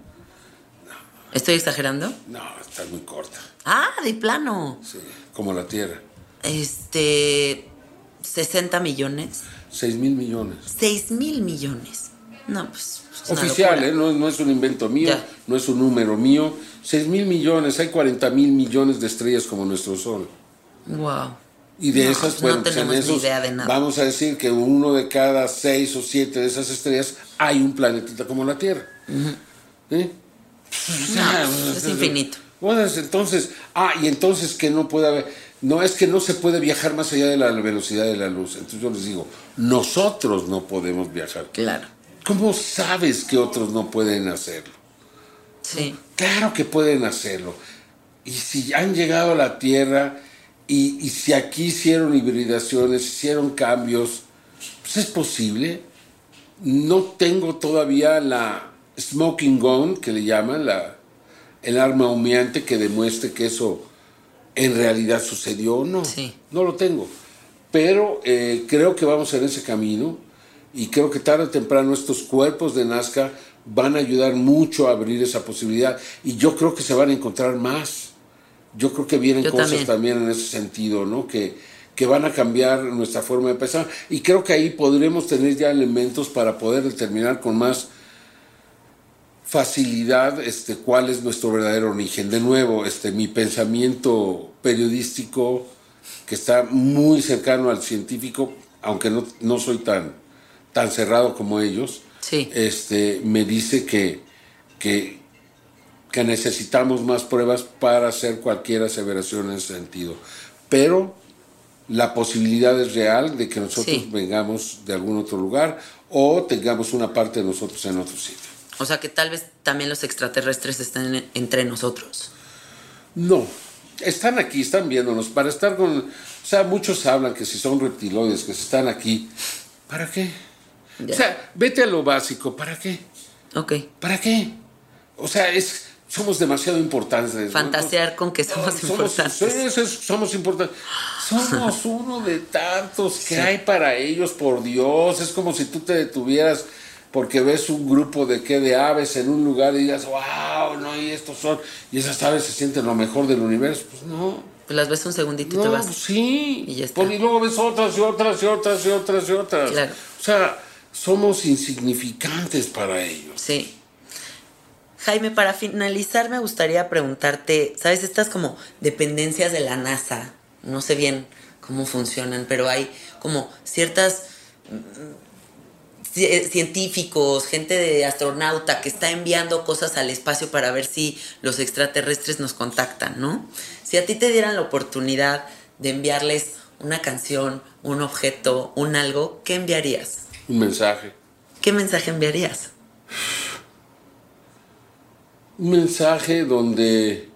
[SPEAKER 1] ¿Estoy exagerando?
[SPEAKER 2] No, está muy corta.
[SPEAKER 1] Ah, de plano.
[SPEAKER 2] Sí, como la Tierra.
[SPEAKER 1] Este. 60 millones.
[SPEAKER 2] 6 mil millones.
[SPEAKER 1] 6 mil millones. No, pues. es una
[SPEAKER 2] Oficial. ¿eh? no, no es un invento mío,
[SPEAKER 1] Ya.
[SPEAKER 2] no es un número mío. 6 mil millones, hay 40 mil millones de estrellas como nuestro Sol.
[SPEAKER 1] Wow.
[SPEAKER 2] Y de
[SPEAKER 1] No,
[SPEAKER 2] esas,
[SPEAKER 1] pues
[SPEAKER 2] bueno,
[SPEAKER 1] no
[SPEAKER 2] pues en
[SPEAKER 1] tenemos ni
[SPEAKER 2] esos,
[SPEAKER 1] idea de nada.
[SPEAKER 2] vamos a decir que uno de cada seis o siete de esas estrellas hay un planetita como la Tierra. ¿Eh?
[SPEAKER 1] No, pues, es infinito.
[SPEAKER 2] Bueno, entonces, ah, y entonces que no puede haber, no es que no se puede viajar más allá de la velocidad de la luz. Entonces yo les digo, nosotros no podemos viajar.
[SPEAKER 1] Claro.
[SPEAKER 2] ¿Cómo sabes que otros no pueden hacerlo?
[SPEAKER 1] Sí.
[SPEAKER 2] Claro que pueden hacerlo. Y si han llegado a la Tierra y, y si aquí hicieron hibridaciones, hicieron cambios, pues es posible. No tengo todavía la smoking gun, que le llaman, la, el arma humeante que demuestre que eso en realidad sucedió. No,
[SPEAKER 1] Sí.
[SPEAKER 2] no lo tengo. Pero eh, creo que vamos en ese camino y creo que tarde o temprano estos cuerpos de Nazca van a ayudar mucho a abrir esa posibilidad y yo creo que se van a encontrar más. Yo creo que vienen
[SPEAKER 1] Yo
[SPEAKER 2] cosas
[SPEAKER 1] también.
[SPEAKER 2] también. en ese sentido, ¿no? Que, que van a cambiar nuestra forma de pensar y creo que ahí podremos tener ya elementos para poder determinar con más facilidad este, cuál es nuestro verdadero origen. De nuevo, este, mi pensamiento periodístico, que está muy cercano al científico, aunque no, no soy tan, tan cerrado como ellos,
[SPEAKER 1] Sí.
[SPEAKER 2] este, me dice que, que, que necesitamos más pruebas para hacer cualquier aseveración en ese sentido. Pero la posibilidad es real de que nosotros
[SPEAKER 1] Sí.
[SPEAKER 2] vengamos de algún otro lugar o tengamos una parte de nosotros en otro sitio.
[SPEAKER 1] O sea que tal vez también los extraterrestres estén en- entre nosotros.
[SPEAKER 2] No, están aquí, están viéndonos. Para estar con. O sea, muchos hablan que si son reptiloides, que si están aquí. ¿Para qué?
[SPEAKER 1] Ya.
[SPEAKER 2] O sea, vete a lo básico. ¿Para qué?
[SPEAKER 1] Ok.
[SPEAKER 2] ¿Para qué? O sea, es, somos demasiado importantes. ¿no?
[SPEAKER 1] Fantasear con que somos importantes.
[SPEAKER 2] sí, sí, somos importantes. Somos <laughs> uno de tantos que hay para ellos, por Dios. Es como si tú te detuvieras porque ves un grupo de qué de aves en un lugar y digas, wow, no, y estos son, y esas aves se sienten lo mejor del universo. Pues no.
[SPEAKER 1] Pues las ves un segundito y te
[SPEAKER 2] No,
[SPEAKER 1] vas.
[SPEAKER 2] pues sí.
[SPEAKER 1] Y ya está.
[SPEAKER 2] Y luego ves otras y otras y otras y otras y otras.
[SPEAKER 1] Claro.
[SPEAKER 2] O sea, somos insignificantes para ellos.
[SPEAKER 1] Sí. Jaime, para finalizar me gustaría preguntarte, ¿sabes? Estas como dependencias de la NASA, no sé bien cómo funcionan, pero hay como ciertas científicos, gente de astronauta que está enviando cosas al espacio para ver si los extraterrestres nos contactan, ¿no? Si a ti te dieran la oportunidad de enviarles una canción, un objeto, un algo, ¿qué enviarías?
[SPEAKER 2] Un mensaje.
[SPEAKER 1] ¿Qué mensaje enviarías?
[SPEAKER 2] Un mensaje donde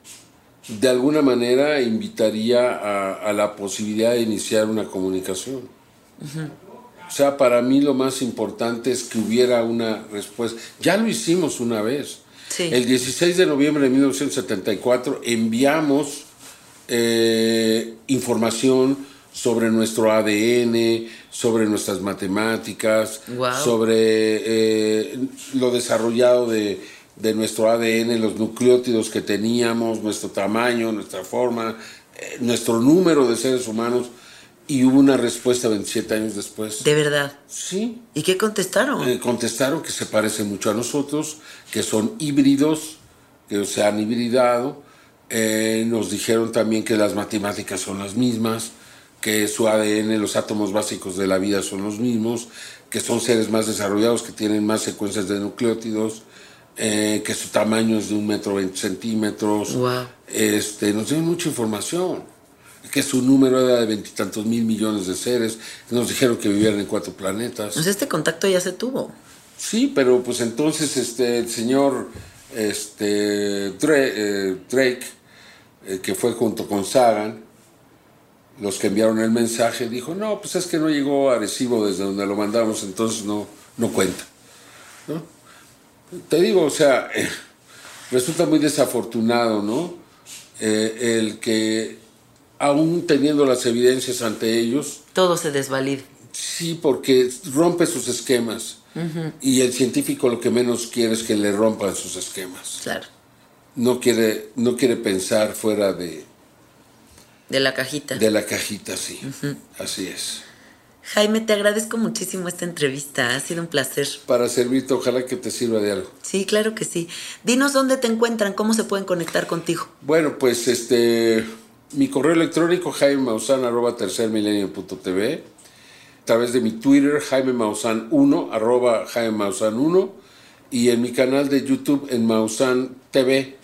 [SPEAKER 2] de alguna manera invitaría a, la posibilidad de iniciar una comunicación. O sea, para mí lo más importante es que hubiera una respuesta. Ya lo hicimos una vez. El 16 de noviembre de 1974 enviamos eh, información sobre nuestro ADN, sobre nuestras matemáticas, sobre eh, lo desarrollado de, nuestro ADN, los nucleótidos que teníamos, nuestro tamaño, nuestra forma, eh, nuestro número de seres humanos. Y hubo una respuesta 27 años después.
[SPEAKER 1] ¿De verdad?
[SPEAKER 2] Sí.
[SPEAKER 1] ¿Y qué contestaron?
[SPEAKER 2] Eh, contestaron que se parecen mucho a nosotros, que son híbridos, que se han hibridado. nos dijeron también que las matemáticas son las mismas, que su ADN, los átomos básicos de la vida son los mismos, que son seres más desarrollados, que tienen más secuencias de nucleótidos, eh, que su tamaño es de un metro veinte centímetros. Este, nos dieron mucha información. Que su número era de veintitantos mil millones de seres. Nos dijeron que vivían en cuatro planetas.
[SPEAKER 1] Pues este contacto ya se tuvo.
[SPEAKER 2] Sí, pero pues entonces este, el señor este, eh, Drake, eh, que fue junto con Sagan, los que enviaron el mensaje, dijo, no, pues es que no llegó adhesivo desde donde lo mandamos, entonces no, no cuenta. Te digo, o sea, eh, resulta muy desafortunado, ¿no? El que aún teniendo las evidencias ante ellos...
[SPEAKER 1] Todo se desvalida.
[SPEAKER 2] Sí, porque rompe sus esquemas. Y el científico lo que menos quiere es que le rompan sus esquemas.
[SPEAKER 1] Claro.
[SPEAKER 2] No quiere, no quiere pensar fuera de,
[SPEAKER 1] de la cajita.
[SPEAKER 2] De la cajita, sí. Así es.
[SPEAKER 1] Jaime, te agradezco muchísimo esta entrevista. Ha sido un placer.
[SPEAKER 2] Para servirte, ojalá que te sirva de algo.
[SPEAKER 1] Sí, claro que sí. Dinos dónde te encuentran, cómo se pueden conectar contigo.
[SPEAKER 2] Bueno, pues este. Mi correo electrónico, jaimemausan, arroba tercermilenio.tv. A través de mi Twitter, Jaime 1, arroba Jaime 1. Y en mi canal de YouTube, en Mausan TV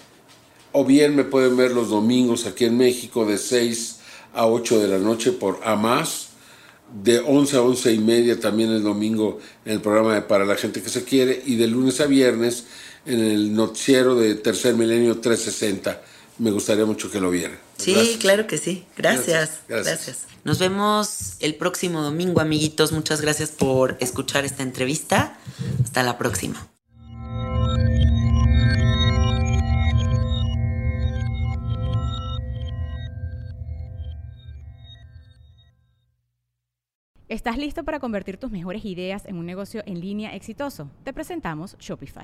[SPEAKER 2] o bien me pueden ver los domingos aquí en México de 6 a 8 de la noche por A Más, de 11 a 11 y media también el domingo en el programa de Para la gente que se quiere y de lunes a viernes en el noticiero de Tercer Milenio 360. Me gustaría mucho que lo vieran.
[SPEAKER 1] Sí, claro que sí. gracias. gracias. Nos vemos el próximo domingo, amiguitos. Muchas gracias por escuchar esta entrevista. Hasta la próxima.
[SPEAKER 4] ¿Estás listo para convertir tus mejores ideas en un negocio en línea exitoso? Te presentamos Shopify.